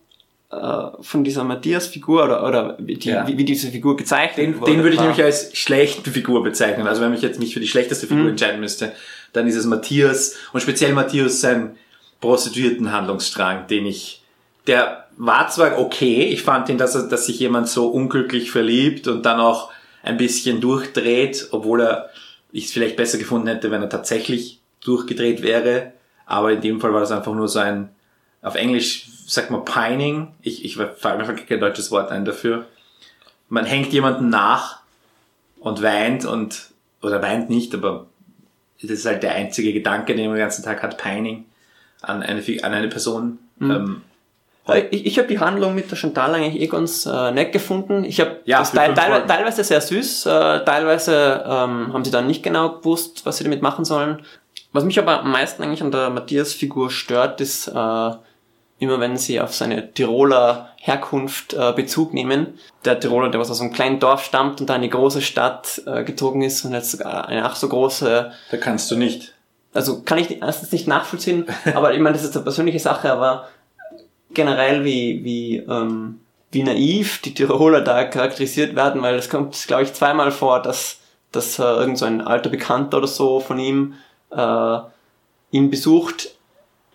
äh, von dieser Matthias-Figur oder, oder die, ja. wie, wie, diese Figur gezeichnet den, wurde. Den würde ich nämlich als schlechte Figur bezeichnen. Also wenn ich jetzt mich für die schlechteste Figur mhm. entscheiden müsste, dann ist es Matthias und speziell Matthias sein Prostituierten-Handlungsstrang, den ich, der war zwar okay, ich fand ihn, dass, er, dass sich jemand so unglücklich verliebt und dann auch ein bisschen durchdreht, obwohl er ich es vielleicht besser gefunden hätte, wenn er tatsächlich durchgedreht wäre. Aber in dem Fall war das einfach nur so ein, auf Englisch sag mal pining, ich, ich fällt mir kein deutsches Wort ein dafür. Man hängt jemanden nach und weint und, oder weint nicht, aber das ist halt der einzige Gedanke, den man den ganzen Tag hat, pining an eine, an eine Person. Mhm. Ähm, ich, ich habe die Handlung mit der Chantal eigentlich eh ganz äh, nett gefunden. Ich habe ja, das teil, teil, teilweise sehr süß, äh, teilweise ähm, haben sie dann nicht genau gewusst, was sie damit machen sollen. Was mich aber am meisten eigentlich an der Matthias-Figur stört, ist äh, immer wenn sie auf seine Tiroler Herkunft äh, Bezug nehmen. Der Tiroler, der was aus einem kleinen Dorf stammt und da in eine große Stadt äh, gezogen ist und jetzt sogar eine ach so große... Da kannst du nicht. Also kann ich erstens nicht nachvollziehen, [laughs] aber ich meine, das ist eine persönliche Sache, aber generell wie, wie, ähm, wie naiv die Tiroler da charakterisiert werden, weil es kommt, glaube ich, zweimal vor, dass, dass äh, irgend so ein alter Bekannter oder so von ihm äh, ihn besucht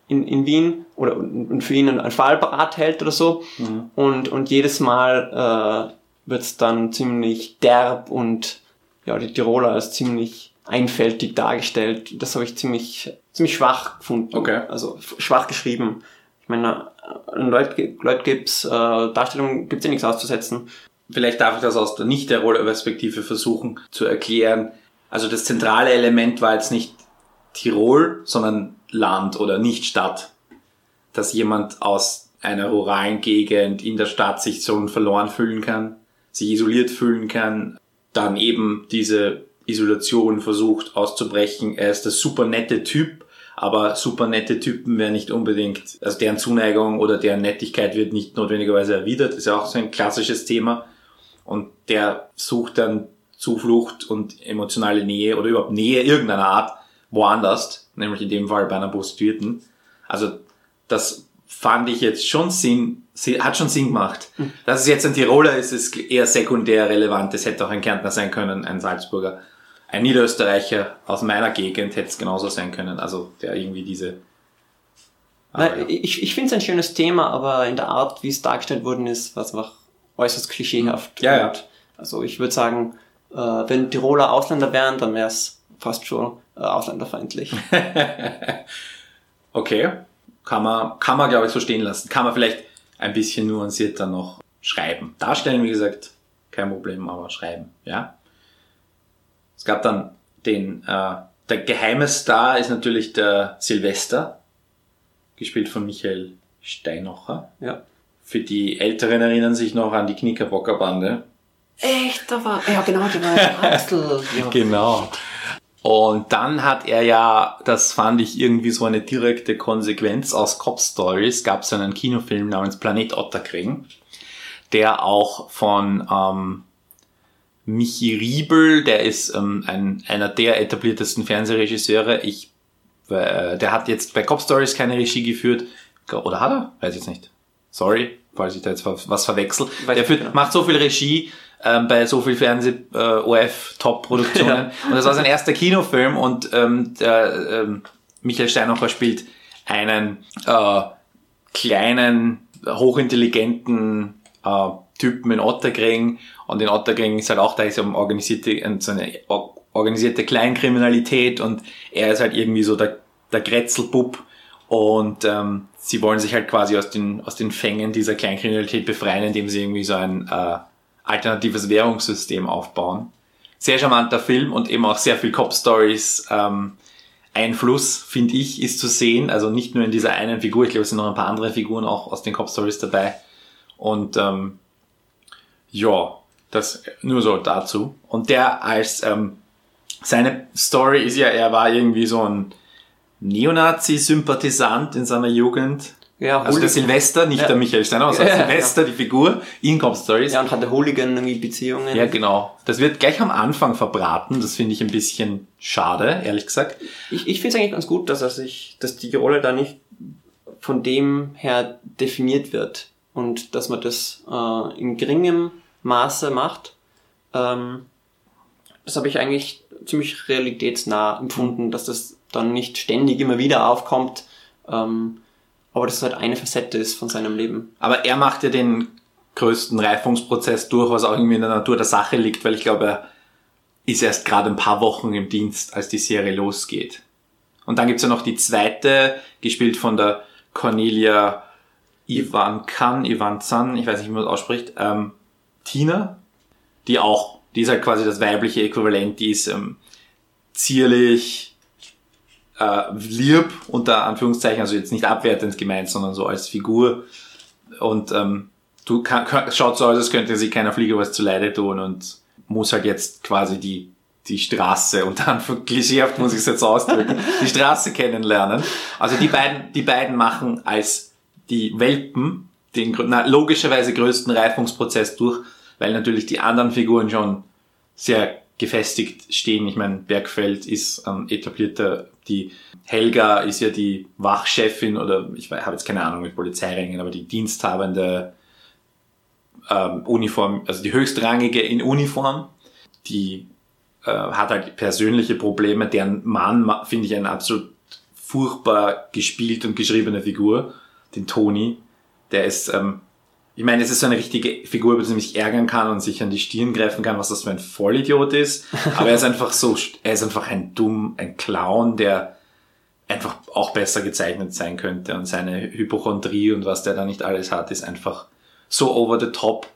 in, in Wien oder und für ihn einen Fall parat hält oder so. Mhm. Und, und jedes Mal äh, wird es dann ziemlich derb und ja, die Tiroler als ziemlich einfältig dargestellt. Das habe ich ziemlich, ziemlich schwach gefunden. Okay. Also schwach geschrieben. Ich meine, an Leut, Leut Gibbs äh, Darstellung gibt es ja nichts auszusetzen. Vielleicht darf ich das aus der nicht der Rolle-Perspektive versuchen zu erklären. Also das zentrale Element war jetzt nicht Tirol, sondern Land oder nicht Stadt. Dass jemand aus einer ruralen Gegend in der Stadt sich so verloren fühlen kann, sich isoliert fühlen kann, dann eben diese Isolation versucht auszubrechen. Er ist der super nette Typ, aber super nette Typen werden nicht unbedingt, also deren Zuneigung oder deren Nettigkeit wird nicht notwendigerweise erwidert. Das ist ja auch so ein klassisches Thema. Und der sucht dann Zuflucht und emotionale Nähe oder überhaupt Nähe irgendeiner Art woanders, nämlich in dem Fall bei einer Prostituierten. Also das fand ich jetzt schon Sinn, hat schon Sinn gemacht. Mhm. Dass es jetzt ein Tiroler ist, ist eher sekundär relevant. Es hätte auch ein Kärntner sein können, ein Salzburger. Ein Niederösterreicher aus meiner Gegend hätte es genauso sein können. Also der irgendwie diese... Nein, ja. Ich, ich finde es ein schönes Thema, aber in der Art, wie es dargestellt worden ist, war es einfach äußerst klischeehaft. Ja, ja. Also ich würde sagen, äh, wenn Tiroler Ausländer wären, dann wäre es fast schon äh, ausländerfeindlich. [laughs] okay, kann man, kann man glaube ich so stehen lassen. Kann man vielleicht ein bisschen nuancierter noch schreiben. Darstellen, wie gesagt, kein Problem, aber schreiben, ja. Es gab dann den, äh, der geheime Star ist natürlich der Silvester. gespielt von Michael Steinocher. Ja. Für die Älteren erinnern sich noch an die Knickerbocker Bande. Echt, da war, ja genau, Axel. Ja. [laughs] Genau. Und dann hat er ja, das fand ich irgendwie so eine direkte Konsequenz aus Cop Stories, gab es einen Kinofilm namens Planet Otterkring, der auch von ähm, Michi Riebel, der ist ähm, ein, einer der etabliertesten Fernsehregisseure. Ich, äh, der hat jetzt bei Cop Stories keine Regie geführt. Oder hat er? Weiß ich jetzt nicht. Sorry, falls ich da jetzt was verwechsel. Weiß der führt, genau. macht so viel Regie ähm, bei so viel Fernseh äh, OF [laughs] Ja. und das war sein erster Kinofilm und ähm, der, ähm, Michael Steinacher spielt einen äh, kleinen hochintelligenten äh, Typen in Otterkring und in Otterkring ist halt auch da ist um organisierte äh, so eine or- organisierte Kleinkriminalität und er ist halt irgendwie so der der Grätzelbub und ähm, sie wollen sich halt quasi aus den, aus den Fängen dieser Kleinkriminalität befreien, indem sie irgendwie so ein äh, alternatives Währungssystem aufbauen. Sehr charmanter Film und eben auch sehr viel Cop-Stories. Ähm, Einfluss, finde ich, ist zu sehen. Also nicht nur in dieser einen Figur, ich glaube, es sind noch ein paar andere Figuren auch aus den Cop-Stories dabei. Und ähm, ja, das nur so dazu. Und der als ähm, seine Story ist ja, er war irgendwie so ein Neonazi-Sympathisant in seiner Jugend. Ja, Also der Silvester, nicht Ja. der Michael Steiner, sondern Ja, Silvester, die Figur, in Cop Stories. ja, und hatte Hooligan irgendwie Beziehungen. Ja, genau. Das wird gleich am Anfang verbraten. Das finde ich ein bisschen schade, ehrlich gesagt. Ich, ich finde es eigentlich ganz gut, dass er sich, dass die Rolle da nicht von dem her definiert wird und dass man das äh, in geringem Maße macht. Ähm, das habe ich eigentlich ziemlich realitätsnah empfunden, dass das dann nicht ständig immer wieder aufkommt, ähm, aber dass es halt eine Facette ist von seinem Leben. Aber er macht ja den größten Reifungsprozess durch, was auch irgendwie in der Natur der Sache liegt, weil ich glaube, er ist erst gerade ein paar Wochen im Dienst, als die Serie losgeht. Und dann gibt's ja noch die zweite, gespielt von der Cornelia Ivan Kan, Ivan Zan, ich weiß nicht, wie man das ausspricht, ähm, Tina, die auch, die ist halt quasi das weibliche Äquivalent, die ist ähm, zierlich, äh, lieb, unter Anführungszeichen, also jetzt nicht abwertend gemeint, sondern so als Figur. Und ähm, du kann, kann, schaut so aus, als könnte sie keiner Fliege was zu Leide tun und muss halt jetzt quasi die, die Straße, und dann klischeehaft muss ich es jetzt ausdrücken, [laughs] die Straße kennenlernen. Also die beiden, die beiden machen als die Welpen den na, logischerweise größten Reifungsprozess durch, weil natürlich die anderen Figuren schon sehr gefestigt stehen. Ich meine, Bergfeld ist ähm, etablierter, die Helga ist ja die Wachchefin oder ich habe jetzt keine Ahnung mit Polizeirängen, aber die diensthabende ähm, Uniform, also die höchstrangige in Uniform, die äh, hat halt persönliche Probleme. Deren Mann ma- finde ich eine absolut furchtbar gespielt und geschriebene Figur, den Toni. Der ist, ähm, ich meine, es ist so eine richtige Figur, über die man sich ärgern kann und sich an die Stirn greifen kann, was das für ein Vollidiot ist. [laughs] Aber er ist einfach so, er ist einfach ein dumm, ein Clown, der einfach auch besser gezeichnet sein könnte. Und seine Hypochondrie und was der da nicht alles hat, ist einfach so over the top,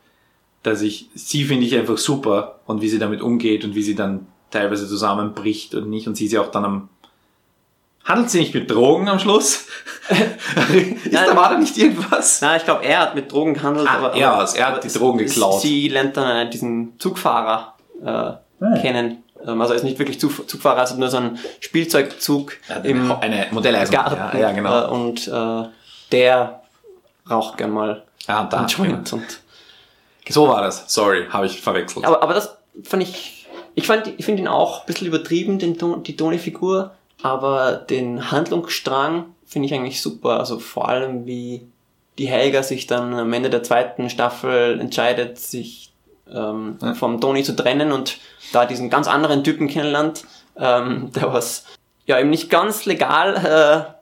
dass ich, sie finde ich einfach super und wie sie damit umgeht und wie sie dann teilweise zusammenbricht und nicht und sie ist ja auch dann am, handelt sie nicht mit Drogen am Schluss? [laughs] ist da war da nicht irgendwas? Na, ich glaube, er hat mit Drogen gehandelt, Ah, aber, er aber, war's. Er hat aber die Drogen geklaut. Sie lernt dann äh, diesen Zugfahrer äh, kennen. Ähm, also er ist nicht wirklich Zug, Zugfahrer, also nur so ein Spielzeugzug im eine Modelleisenbahn. Garten. Ja, ja, genau. Äh, und äh, der raucht gern mal Ja, da, einen Joint. Und, So war das. Sorry, habe ich verwechselt. aber, aber das fand ich, ich fand, ich finde ihn auch ein bisschen übertrieben, den, Ton- die Toni-Figur, aber den Handlungsstrang finde ich eigentlich super. Also vor allem wie die Helga sich dann am Ende der zweiten Staffel entscheidet, sich ähm, Ja. vom Toni zu trennen und da diesen ganz anderen Typen kennenlernt, ähm, [laughs] der was ja eben nicht ganz legal äh,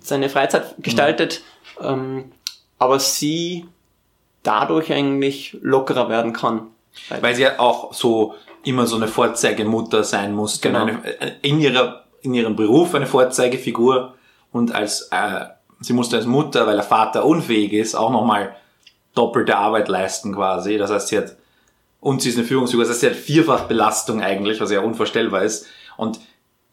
seine Freizeit gestaltet, ähm, aber sie dadurch eigentlich lockerer werden kann. Weil sie ja auch so immer so eine Vorzeigemutter sein musste. Genau. Eine, in, ihrer, in ihrem Beruf eine Vorzeigefigur und als äh, sie musste als Mutter, weil der Vater unfähig ist, auch nochmal doppelte Arbeit leisten quasi. Das heißt, sie hat und sie ist eine Führungsfigur, das heißt, sie hat vierfach Belastung eigentlich, was ja unvorstellbar ist. Und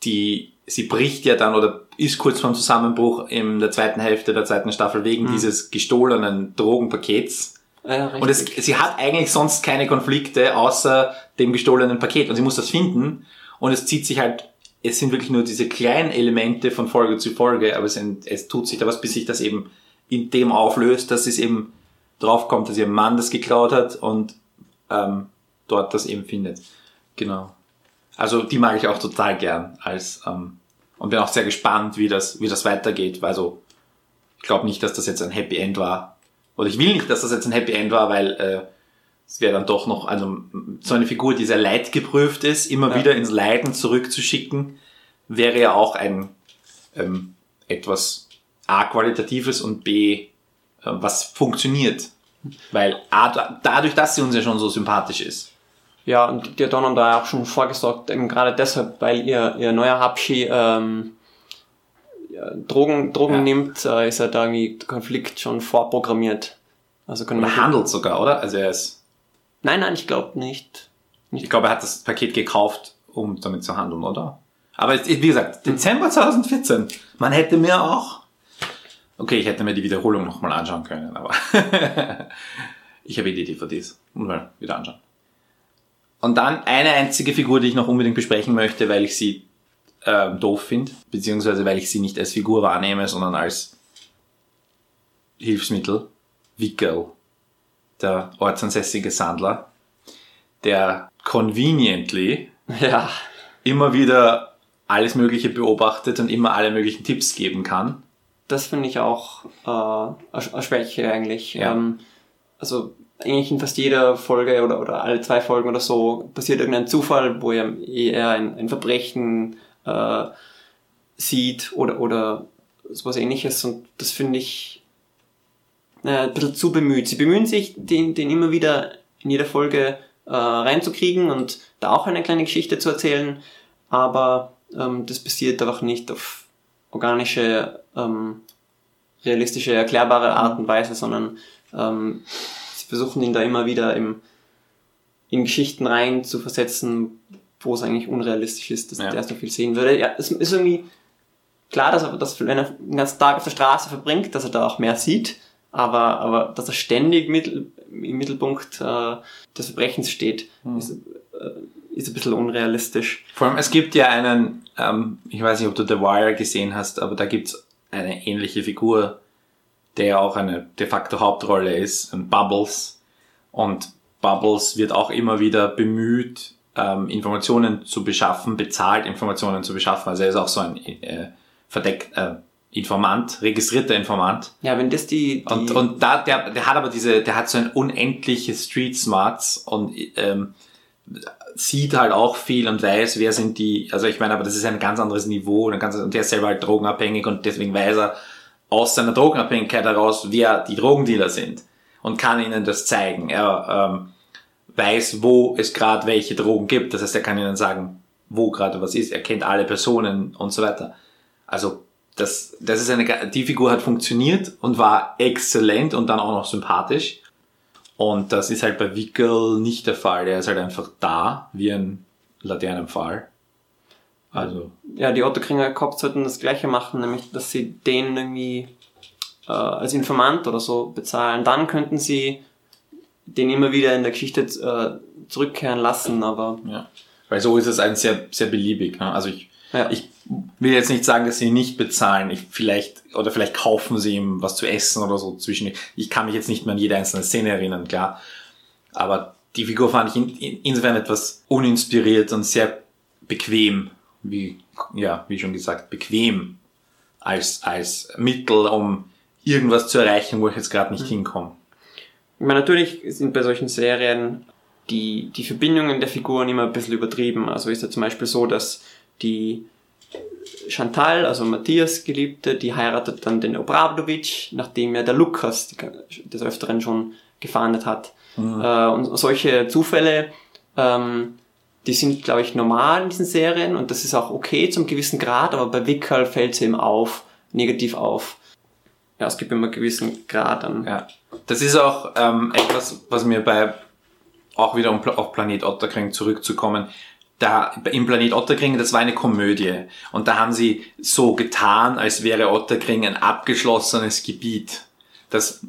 die sie bricht ja dann oder ist kurz vorm Zusammenbruch in der zweiten Hälfte der zweiten Staffel wegen dieses gestohlenen Drogenpakets. Ja, Und es, sie hat eigentlich sonst keine Konflikte außer dem gestohlenen Paket und sie muss das finden und es zieht sich halt, es sind wirklich nur diese kleinen Elemente von Folge zu Folge, aber es, es tut sich da was, bis sich das eben in dem auflöst, dass es eben draufkommt, dass ihr Mann das geklaut hat und ähm, dort das eben findet. Genau. Also die mag ich auch total gern als ähm, und bin auch sehr gespannt, wie das, wie das weitergeht. Also ich glaube nicht, dass das jetzt ein Happy End war. Oder ich will nicht, dass das jetzt ein Happy End war, weil äh, es wäre dann doch noch, also so eine Figur, die sehr leidgeprüft ist, immer Ja. wieder ins Leiden zurückzuschicken, wäre ja auch ein ähm, etwas A qualitatives und B äh, was funktioniert. Weil A, da- dadurch, dass sie uns ja schon so sympathisch ist. Ja, und die hat Donner da auch schon vorgesorgt, eben gerade deshalb, weil ihr, ihr neuer Hapschi ähm, Drogen, Drogen Ja. nimmt, äh, ist ja da irgendwie der Konflikt schon vorprogrammiert. Also können wir handelt sogar, oder? Also er ist, Nein, nein, ich glaube nicht. ich glaube, er hat das Paket gekauft, um damit zu handeln, oder? Aber wie gesagt, Dezember 2014. Man hätte mir auch. Okay, ich hätte mir die Wiederholung nochmal anschauen können, aber [laughs] ich habe eh die DVDs und mal wieder anschauen. Und dann eine einzige Figur, die ich noch unbedingt besprechen möchte, weil ich sie ähm, doof finde, beziehungsweise weil ich sie nicht als Figur wahrnehme, sondern als Hilfsmittel. Wickel, der ortsansässige Sandler, der conveniently [laughs] Ja, immer wieder alles Mögliche beobachtet und immer alle möglichen Tipps geben kann. das finde ich auch äh, eine Schwäche eigentlich. Ja. Ähm, also eigentlich in fast jeder Folge oder, oder alle zwei Folgen oder so passiert irgendein Zufall, wo er eher ein, ein Verbrechen äh, sieht oder, oder sowas ähnliches und das finde ich äh, ein bisschen zu bemüht. Sie bemühen sich, den, den immer wieder in jeder Folge äh, reinzukriegen und da auch eine kleine Geschichte zu erzählen, aber ähm, das basiert einfach nicht auf organische, ähm, realistische, erklärbare Art und Weise, sondern ähm, sie versuchen ihn da immer wieder im, in Geschichten rein zu versetzen, wo es eigentlich unrealistisch ist, dass Ja. der so viel sehen würde. Ja, es ist irgendwie klar, dass er, dass wenn er den ganzen Tag auf der Straße verbringt, dass er da auch mehr sieht, aber, aber dass er ständig mittel, im Mittelpunkt äh, des Verbrechens steht, ist, äh, ist ein bisschen unrealistisch. Vor allem, es gibt ja einen, ähm, ich weiß nicht, ob du The Wire gesehen hast, aber da gibt's eine ähnliche Figur, der ja auch eine de facto Hauptrolle ist, Bubbles. Und Bubbles wird auch immer wieder bemüht, ähm, Informationen zu beschaffen, bezahlt Informationen zu beschaffen. Also er ist auch so ein äh, verdeckt äh, Informant, registrierter Informant. Ja, wenn das die, die Und, und da, der, der hat aber diese, der hat so ein unendliches Street Smarts und ähm, sieht halt auch viel und weiß, wer sind die, also ich meine, aber das ist ein ganz anderes Niveau und, ein ganz, und der ist selber halt drogenabhängig und deswegen weiß er aus seiner Drogenabhängigkeit heraus, wer die Drogendealer sind und kann ihnen das zeigen. Er ähm, weiß, wo es gerade welche Drogen gibt. Das heißt, er kann ihnen sagen, wo gerade was ist. Er kennt alle Personen und so weiter. Also das, das ist eine, die Figur hat funktioniert und war exzellent und dann auch noch sympathisch. Und das ist halt bei Wickel nicht der Fall. Der ist halt einfach da, wie ein Laternenpfahl. Also, ja, die Otto Kringer Cops sollten das gleiche machen, nämlich dass sie den irgendwie äh, als Informant oder so bezahlen. Dann könnten sie den immer wieder in der Geschichte äh, zurückkehren lassen, aber ja. Weil so ist es ein sehr, sehr beliebig. Ne? Also ich, ja, ich will jetzt nicht sagen, dass sie ihn nicht bezahlen. Ich vielleicht, oder vielleicht kaufen sie ihm was zu essen oder so zwischen. Ich kann mich jetzt nicht mehr an jede einzelne Szene erinnern, klar. Aber die Figur fand ich in, in, insofern etwas uninspiriert und sehr bequem, wie, ja, wie schon gesagt, bequem als, als Mittel, um irgendwas zu erreichen, wo ich jetzt gerade nicht hinkomme. Ich meine, natürlich sind bei solchen Serien die, die Verbindungen der Figuren immer ein bisschen übertrieben. Also ist ja zum Beispiel so, dass die Chantal, also Matthias Geliebte, die heiratet dann den Obradovic, nachdem ja der Lukas des Öfteren schon gefahndet hat. Äh, und solche Zufälle, ähm, die sind, glaube ich, normal in diesen Serien und das ist auch okay zum gewissen Grad, aber bei Wickerl fällt es eben auf, negativ auf. Ja, es gibt immer einen gewissen Grad an. Ja. Das ist auch ähm, etwas, was mir bei, auch wieder um auf Planet Otterkring zurückzukommen, da im Planet Otterkring, das war eine Komödie. Und da haben sie so getan, als wäre Otterkring ein abgeschlossenes Gebiet. Das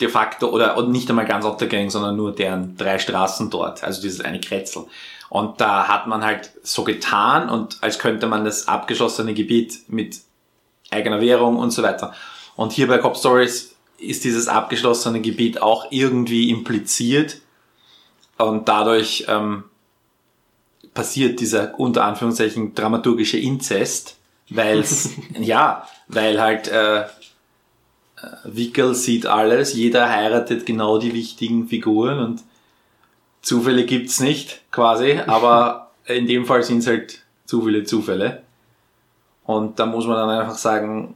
de facto, oder und nicht einmal ganz Otterkring, sondern nur deren drei Straßen dort. Also dieses eine Kretzel. Und da hat man halt so getan und als könnte man das abgeschlossene Gebiet mit eigener Währung und so weiter. Und hier bei Cop Stories ist dieses abgeschlossene Gebiet auch irgendwie impliziert und dadurch ähm, passiert dieser unter Anführungszeichen dramaturgische Inzest, weil [laughs] ja, weil halt äh, äh, Wickel sieht alles, jeder heiratet genau die wichtigen Figuren und Zufälle gibt's nicht, quasi, aber [laughs] in dem Fall sind es halt zu viele Zufälle. Und da muss man dann einfach sagen,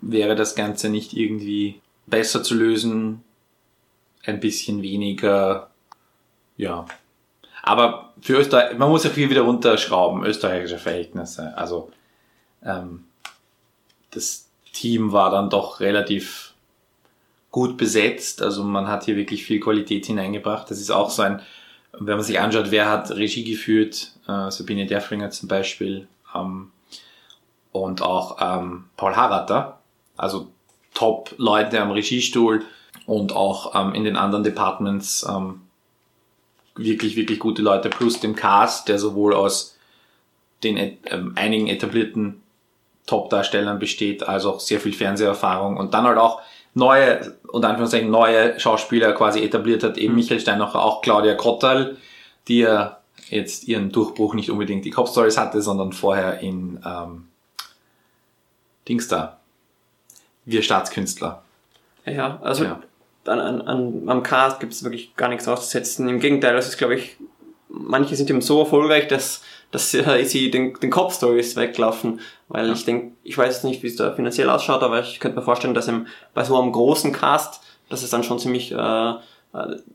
wäre das Ganze nicht irgendwie besser zu lösen, ein bisschen weniger, ja. Aber für Österreich, man muss ja viel wieder runterschrauben, österreichische Verhältnisse. Also ähm, das Team war dann doch relativ gut besetzt. Also man hat hier wirklich viel Qualität hineingebracht. Das ist auch so ein, wenn man sich anschaut, wer hat Regie geführt, äh, Sabine Derfringer zum Beispiel ähm, und auch ähm, Paul Harratter, also Top-Leute am Regiestuhl und auch ähm, in den anderen Departments ähm, wirklich, wirklich gute Leute, plus dem Cast, der sowohl aus den ähm, einigen etablierten Top-Darstellern besteht, als auch sehr viel Fernseherfahrung und dann halt auch neue, unter Anführungszeichen neue Schauspieler quasi etabliert hat, eben mhm. Michael Steinacher, auch Claudia Kottal, die ja jetzt ihren Durchbruch nicht unbedingt die Cop Stories hatte, sondern vorher in ähm, Dings da. Wir Staatskünstler. Ja, also ja. An, an, an, am Cast gibt es wirklich gar nichts auszusetzen. Im Gegenteil, das ist, glaube ich, manche sind eben so erfolgreich, dass, dass sie den, den Cop Stories weglaufen. Weil ja. ich denke, ich weiß jetzt nicht, wie es da finanziell ausschaut, aber ich könnte mir vorstellen, dass eben bei so einem großen Cast, dass es dann schon ziemlich äh, äh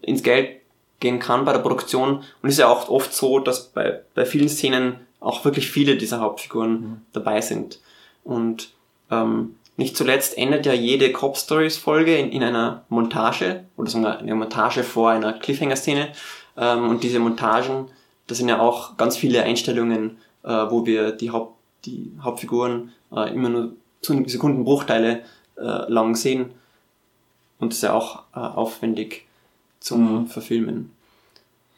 ins Geld gehen kann bei der Produktion. Und es ist ja auch oft so, dass bei, bei vielen Szenen auch wirklich viele dieser Hauptfiguren mhm. dabei sind. Und ähm, nicht zuletzt endet ja jede Cop Stories Folge in, in einer Montage oder sogar eine Montage vor einer Cliffhanger-Szene. Ähm, und diese Montagen, das sind ja auch ganz viele Einstellungen, äh, wo wir die, Haupt, die Hauptfiguren äh, immer nur Sekundenbruchteile äh, lang sehen. Und das ist ja auch äh, aufwendig zum mhm. Verfilmen.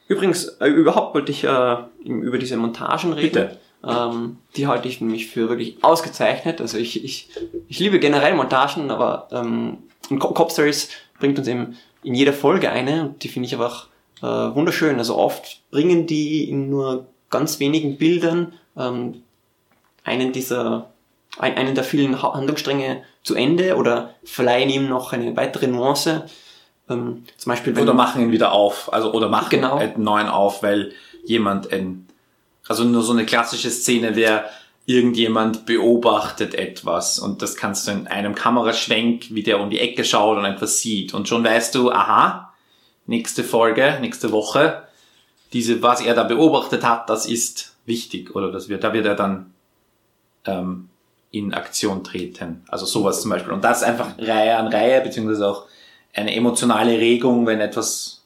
Übrigens, äh, überhaupt wollte ich äh, über diese Montagen reden. Bitte. Ähm, die halte ich nämlich für wirklich ausgezeichnet. Also ich, ich, ich liebe generell Montagen, aber ähm, Cop Stories bringt uns eben in jeder Folge eine und die finde ich einfach äh, wunderschön. Also oft bringen die in nur ganz wenigen Bildern ähm, einen dieser ein, einen der vielen Handlungsstränge zu Ende oder verleihen ihm noch eine weitere Nuance. Ähm, zum Beispiel, oder machen ihn wieder auf, also oder machen genau. einen neuen auf, weil jemand ein also nur so eine klassische Szene wäre, irgendjemand beobachtet etwas und das kannst du in einem Kameraschwenk, wie der um die Ecke schaut und etwas sieht und schon weißt du, aha, nächste Folge, nächste Woche, diese, was er da beobachtet hat, das ist wichtig oder das wird, da wird er dann ähm, in Aktion treten. Also sowas zum Beispiel. Und das einfach Reihe an Reihe, beziehungsweise auch eine emotionale Regung, wenn etwas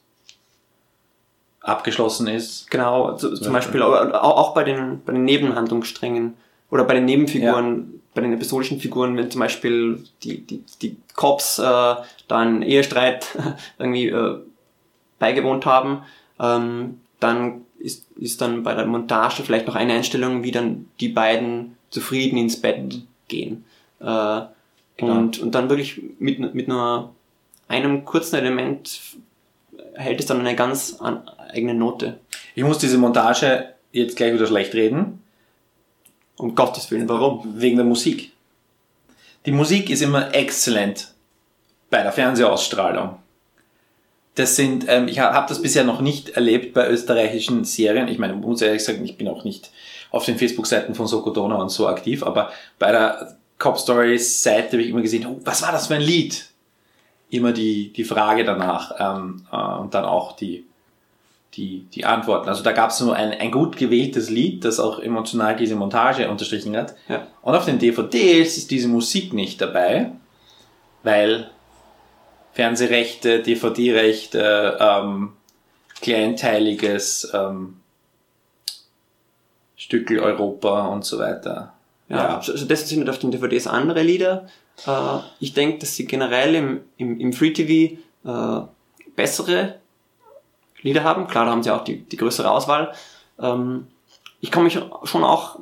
abgeschlossen ist. Genau, zum, zum Beispiel auch bei den, bei den Nebenhandlungssträngen oder bei den Nebenfiguren, ja. bei den episodischen Figuren, wenn zum Beispiel die, die, die Cops äh, da einen Ehestreit [laughs] irgendwie äh, beigewohnt haben, ähm, dann ist, ist dann bei der Montage vielleicht noch eine Einstellung, wie dann die beiden zufrieden ins Bett gehen. Äh, genau. und, und dann wirklich mit, mit nur einem kurzen Element hält es dann eine ganz an, eigene Note. Ich muss diese Montage jetzt gleich wieder schlecht reden. Um Gottes Willen, warum? Wegen der Musik. Die Musik ist immer exzellent bei der Fernsehausstrahlung. Das sind, ähm, ich habe das bisher noch nicht erlebt bei österreichischen Serien. Ich meine, muss ehrlich sagen, ich bin auch nicht auf den Facebook-Seiten von Sokodona und so aktiv, aber bei der Cop Stories Seite habe ich immer gesehen, oh, was war das für ein Lied? Immer die, die Frage danach ähm, äh, und dann auch die, die, die Antworten. Also da gab es nur ein, ein gut gewähltes Lied, das auch emotional diese Montage unterstrichen hat. Ja. Und auf den DVDs ist diese Musik nicht dabei, weil Fernsehrechte, DVD-Rechte, ähm, kleinteiliges ähm, Stückel Europa und so weiter. Ja, also das sind auf den DVDs andere Lieder. Äh, ich denke, dass sie generell im, im, im Free TV äh, bessere Lieder haben. Klar, da haben sie auch die, die größere Auswahl. Ähm, ich kann mich schon auch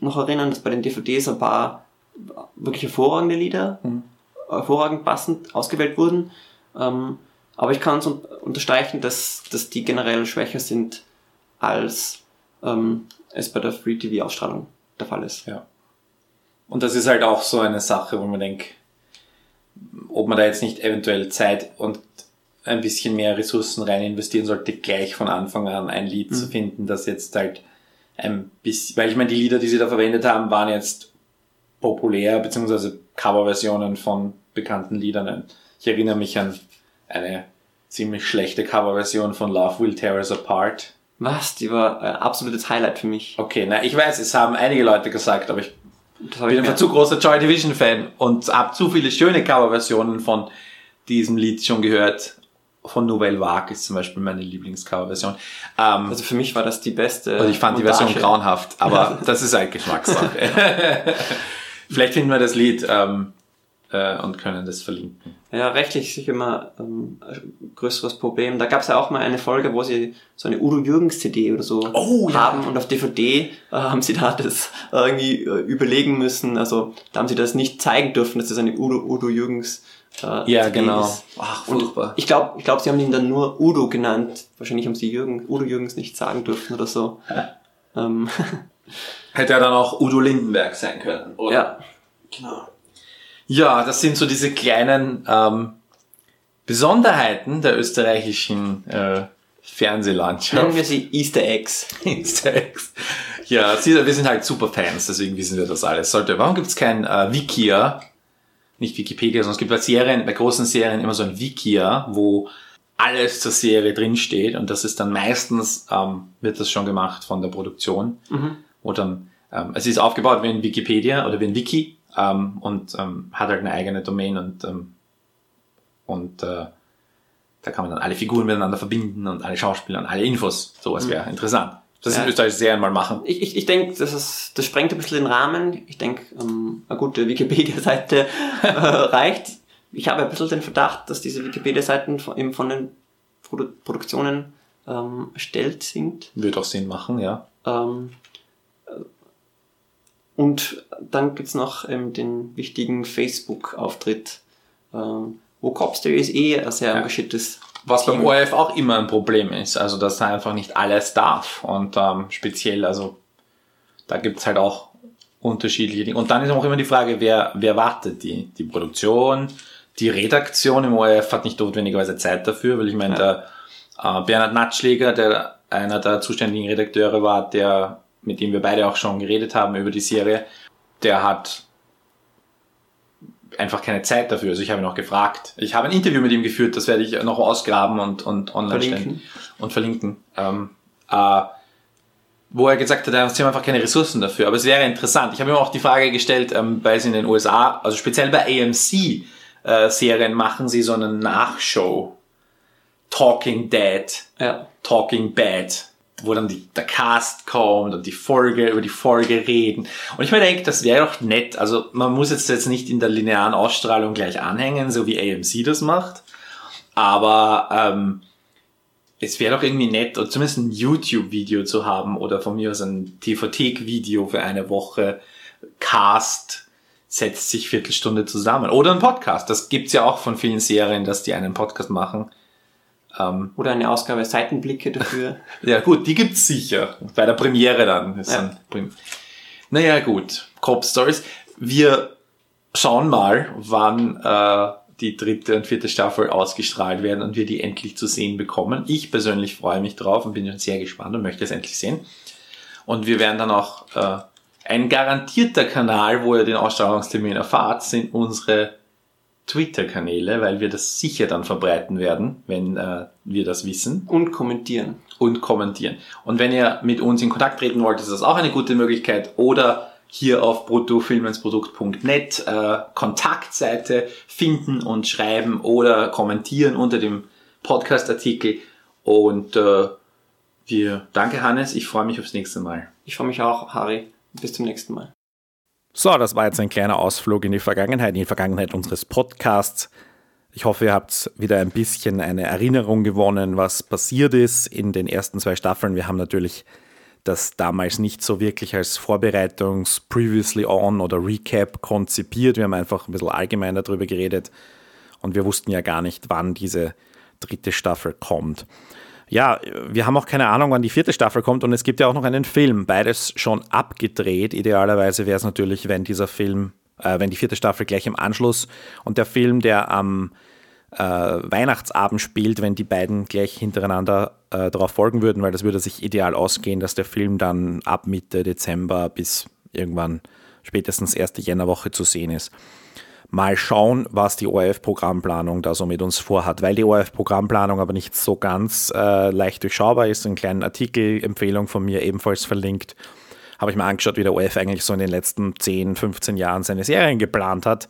noch erinnern, dass bei den DVDs ein paar wirklich hervorragende Lieder, mhm. hervorragend passend ausgewählt wurden. Ähm, aber ich kann es unterstreichen, dass, dass die generell schwächer sind, als ähm, es bei der Free TV-Ausstrahlung der Fall ist. Ja. Und das ist halt auch so eine Sache, wo man denkt, ob man da jetzt nicht eventuell Zeit und ein bisschen mehr Ressourcen rein investieren sollte, gleich von Anfang an ein Lied mhm. zu finden, das jetzt halt ein bisschen, weil ich meine, die Lieder, die sie da verwendet haben, waren jetzt populär, beziehungsweise Coverversionen von bekannten Liedern. Ich erinnere mich an eine ziemlich schlechte Coverversion von Love Will Tear Us Apart. Was? Die war ein absolutes Highlight für mich. Okay, na, ich weiß, es haben einige Leute gesagt, aber ich bin einfach zu großer Joy Division Fan und habe zu viele schöne Coverversionen von diesem Lied schon gehört. Von Nouvelle Vague ist zum Beispiel meine Lieblingscoverversion. Ähm, also für mich war das die beste. Und ich fand Montage. die Version grauenhaft, aber das ist halt Geschmackssache. [laughs] Vielleicht finden wir das Lied ähm, äh, und können das verlinken. Ja, rechtlich sicher immer ähm, ein größeres Problem. Da gab es ja auch mal eine Folge, wo sie so eine Udo Jürgens CD oder so oh, haben ja. und auf DVD äh, haben sie da das irgendwie äh, überlegen müssen. Also da haben sie das nicht zeigen dürfen, dass das eine Udo, Udo Jürgens äh, ja, CD genau. Ist. Ach, furchtbar. Ich glaube, ich glaub, sie haben ihn dann nur Udo genannt. Wahrscheinlich haben sie Jürgen, Udo Jürgens nicht sagen dürfen oder so. [laughs] ähm. Hätte er dann auch Udo Lindenberg sein können, oder? Ja. Genau. Ja, das sind so diese kleinen ähm, Besonderheiten der österreichischen äh, Fernsehlandschaft. Nennen wir sie Easter Eggs. [laughs] Easter Eggs. Ja, wir sind halt super Fans, deswegen wissen wir das alles. Sollte, warum gibt es kein äh, Wikia? Nicht Wikipedia, sondern es gibt bei Serien, bei großen Serien immer so ein Wikia, wo alles zur Serie drinsteht und das ist dann meistens, ähm, wird das schon gemacht von der Produktion. Mhm. Wo dann, ähm, es ist aufgebaut wie ein Wikipedia oder wie ein Wiki ähm, und ähm, hat halt eine eigene Domain und, ähm, und äh, da kann man dann alle Figuren miteinander verbinden und alle Schauspieler und alle Infos. Sowas wäre mhm. interessant. Das ja. in Österreich sehr einmal machen. Ich, ich, ich denke, das, ist, das sprengt ein bisschen den Rahmen. Ich denke, ähm, eine gute Wikipedia-Seite äh, [laughs] reicht. Ich habe ein bisschen den Verdacht, dass diese Wikipedia-Seiten von, eben von den Produ Produktionen ähm, erstellt sind. Würde auch Sinn machen, ja. Ähm, und dann gibt's noch ähm, den wichtigen Facebook-Auftritt, ähm, wo Copstory ist eh ein sehr ja. engagiertes was beim ORF auch immer ein Problem ist, also dass er einfach nicht alles darf. Und ähm, speziell, also da gibt's halt auch unterschiedliche Dinge. Und dann ist auch immer die Frage, wer, wer wartet die? Die Produktion, die Redaktion im ORF hat nicht notwendigerweise Zeit dafür, weil ich meine, ja. der äh, Bernhard Natschläger, der einer der zuständigen Redakteure war, der mit dem wir beide auch schon geredet haben über die Serie, der hat einfach keine Zeit dafür. Also ich habe ihn auch gefragt. Ich habe ein Interview mit ihm geführt, das werde ich noch ausgraben und, und online verlinken. stellen und verlinken. Ähm, äh, wo er gesagt hat, sie haben einfach keine Ressourcen dafür. Aber es wäre interessant. Ich habe ihm auch die Frage gestellt, ähm, weil sie in den USA, also speziell bei AMC äh, Serien machen sie so eine Nachshow. Talking Dead, ja. Talking Bad wo dann die, der Cast kommt und die Folge, über die Folge reden. Und ich mir denke, das wäre doch nett. Also man muss jetzt, jetzt nicht in der linearen Ausstrahlung gleich anhängen, so wie AMC das macht. Aber ähm, es wäre doch irgendwie nett, oder zumindest ein YouTube-Video zu haben oder von mir aus ein TV-Video für eine Woche. Cast setzt sich Viertelstunde zusammen. Oder ein Podcast. Das gibt's ja auch von vielen Serien, dass die einen Podcast machen ähm, Oder eine Ausgabe Seitenblicke dafür. [laughs] ja gut, die gibt's sicher. Bei der Premiere dann. Ist ja. dann naja gut, Cop Stories. Wir schauen mal, wann äh, die dritte und vierte Staffel ausgestrahlt werden und wir die endlich zu sehen bekommen. Ich persönlich freue mich drauf und bin schon sehr gespannt und möchte es endlich sehen. Und wir werden dann auch äh, ein garantierter Kanal, wo ihr den Ausstrahlungstermin erfahrt, sind unsere Twitter-Kanäle, weil wir das sicher dann verbreiten werden, wenn äh, wir das wissen. Und kommentieren. Und kommentieren. Und wenn ihr mit uns in Kontakt treten wollt, ist das auch eine gute Möglichkeit. Oder hier auf bruttofilmensprodukt.net äh, Kontaktseite finden und schreiben oder kommentieren unter dem Podcast-Artikel. Und äh, Wir, danke Hannes, ich freue mich aufs nächste Mal. Ich freue mich auch, Harry. Bis zum nächsten Mal. So, das war jetzt ein kleiner Ausflug in die Vergangenheit, in die Vergangenheit unseres Podcasts. Ich hoffe, ihr habt wieder ein bisschen eine Erinnerung gewonnen, was passiert ist in den ersten zwei Staffeln. Wir haben natürlich das damals nicht so wirklich als Vorbereitungs-, Previously On oder Recap konzipiert. Wir haben einfach ein bisschen allgemein darüber geredet und wir wussten ja gar nicht, wann diese dritte Staffel kommt. Ja, wir haben auch keine Ahnung, wann die vierte Staffel kommt und es gibt ja auch noch einen Film, beides schon abgedreht. Idealerweise wäre es natürlich, wenn dieser Film äh, wenn die vierte Staffel gleich im Anschluss und der Film, der am äh, Weihnachtsabend spielt, wenn die beiden gleich hintereinander äh, darauf folgen würden, weil das würde sich ideal ausgehen, dass der Film dann ab Mitte Dezember bis irgendwann spätestens erste Jännerwoche zu sehen ist. Mal schauen, was die ORF-Programmplanung da so mit uns vorhat, weil die ORF-Programmplanung aber nicht so ganz äh, leicht durchschaubar ist. Einen kleinen Artikel, Empfehlung von mir ebenfalls verlinkt habe ich mir angeschaut, wie der OF eigentlich so in den letzten 10, 15 Jahren seine Serien geplant hat.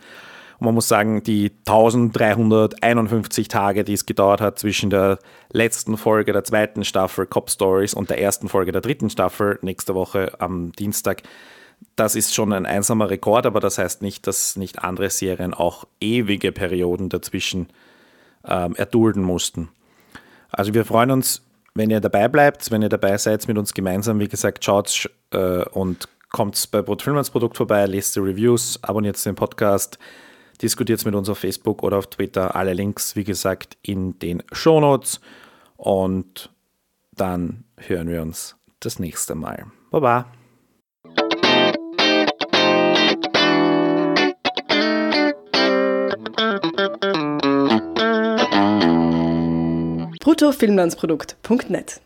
Und man muss sagen, die 1351 Tage, die es gedauert hat zwischen der letzten Folge der zweiten Staffel Cop Stories und der ersten Folge der dritten Staffel nächste Woche am Dienstag, das ist schon ein einsamer Rekord, aber das heißt nicht, dass nicht andere Serien auch ewige Perioden dazwischen ähm, erdulden mussten. Also wir freuen uns wenn ihr dabei bleibt, wenn ihr dabei seid mit uns gemeinsam, wie gesagt, schaut äh, und kommt bei Brotfilmans Produkt vorbei, lest die Reviews, abonniert den Podcast, diskutiert mit uns auf Facebook oder auf Twitter. Alle Links, wie gesagt, in den Shownotes. Und dann hören wir uns das nächste Mal. Baba. bruttofilmlandsprodukt.net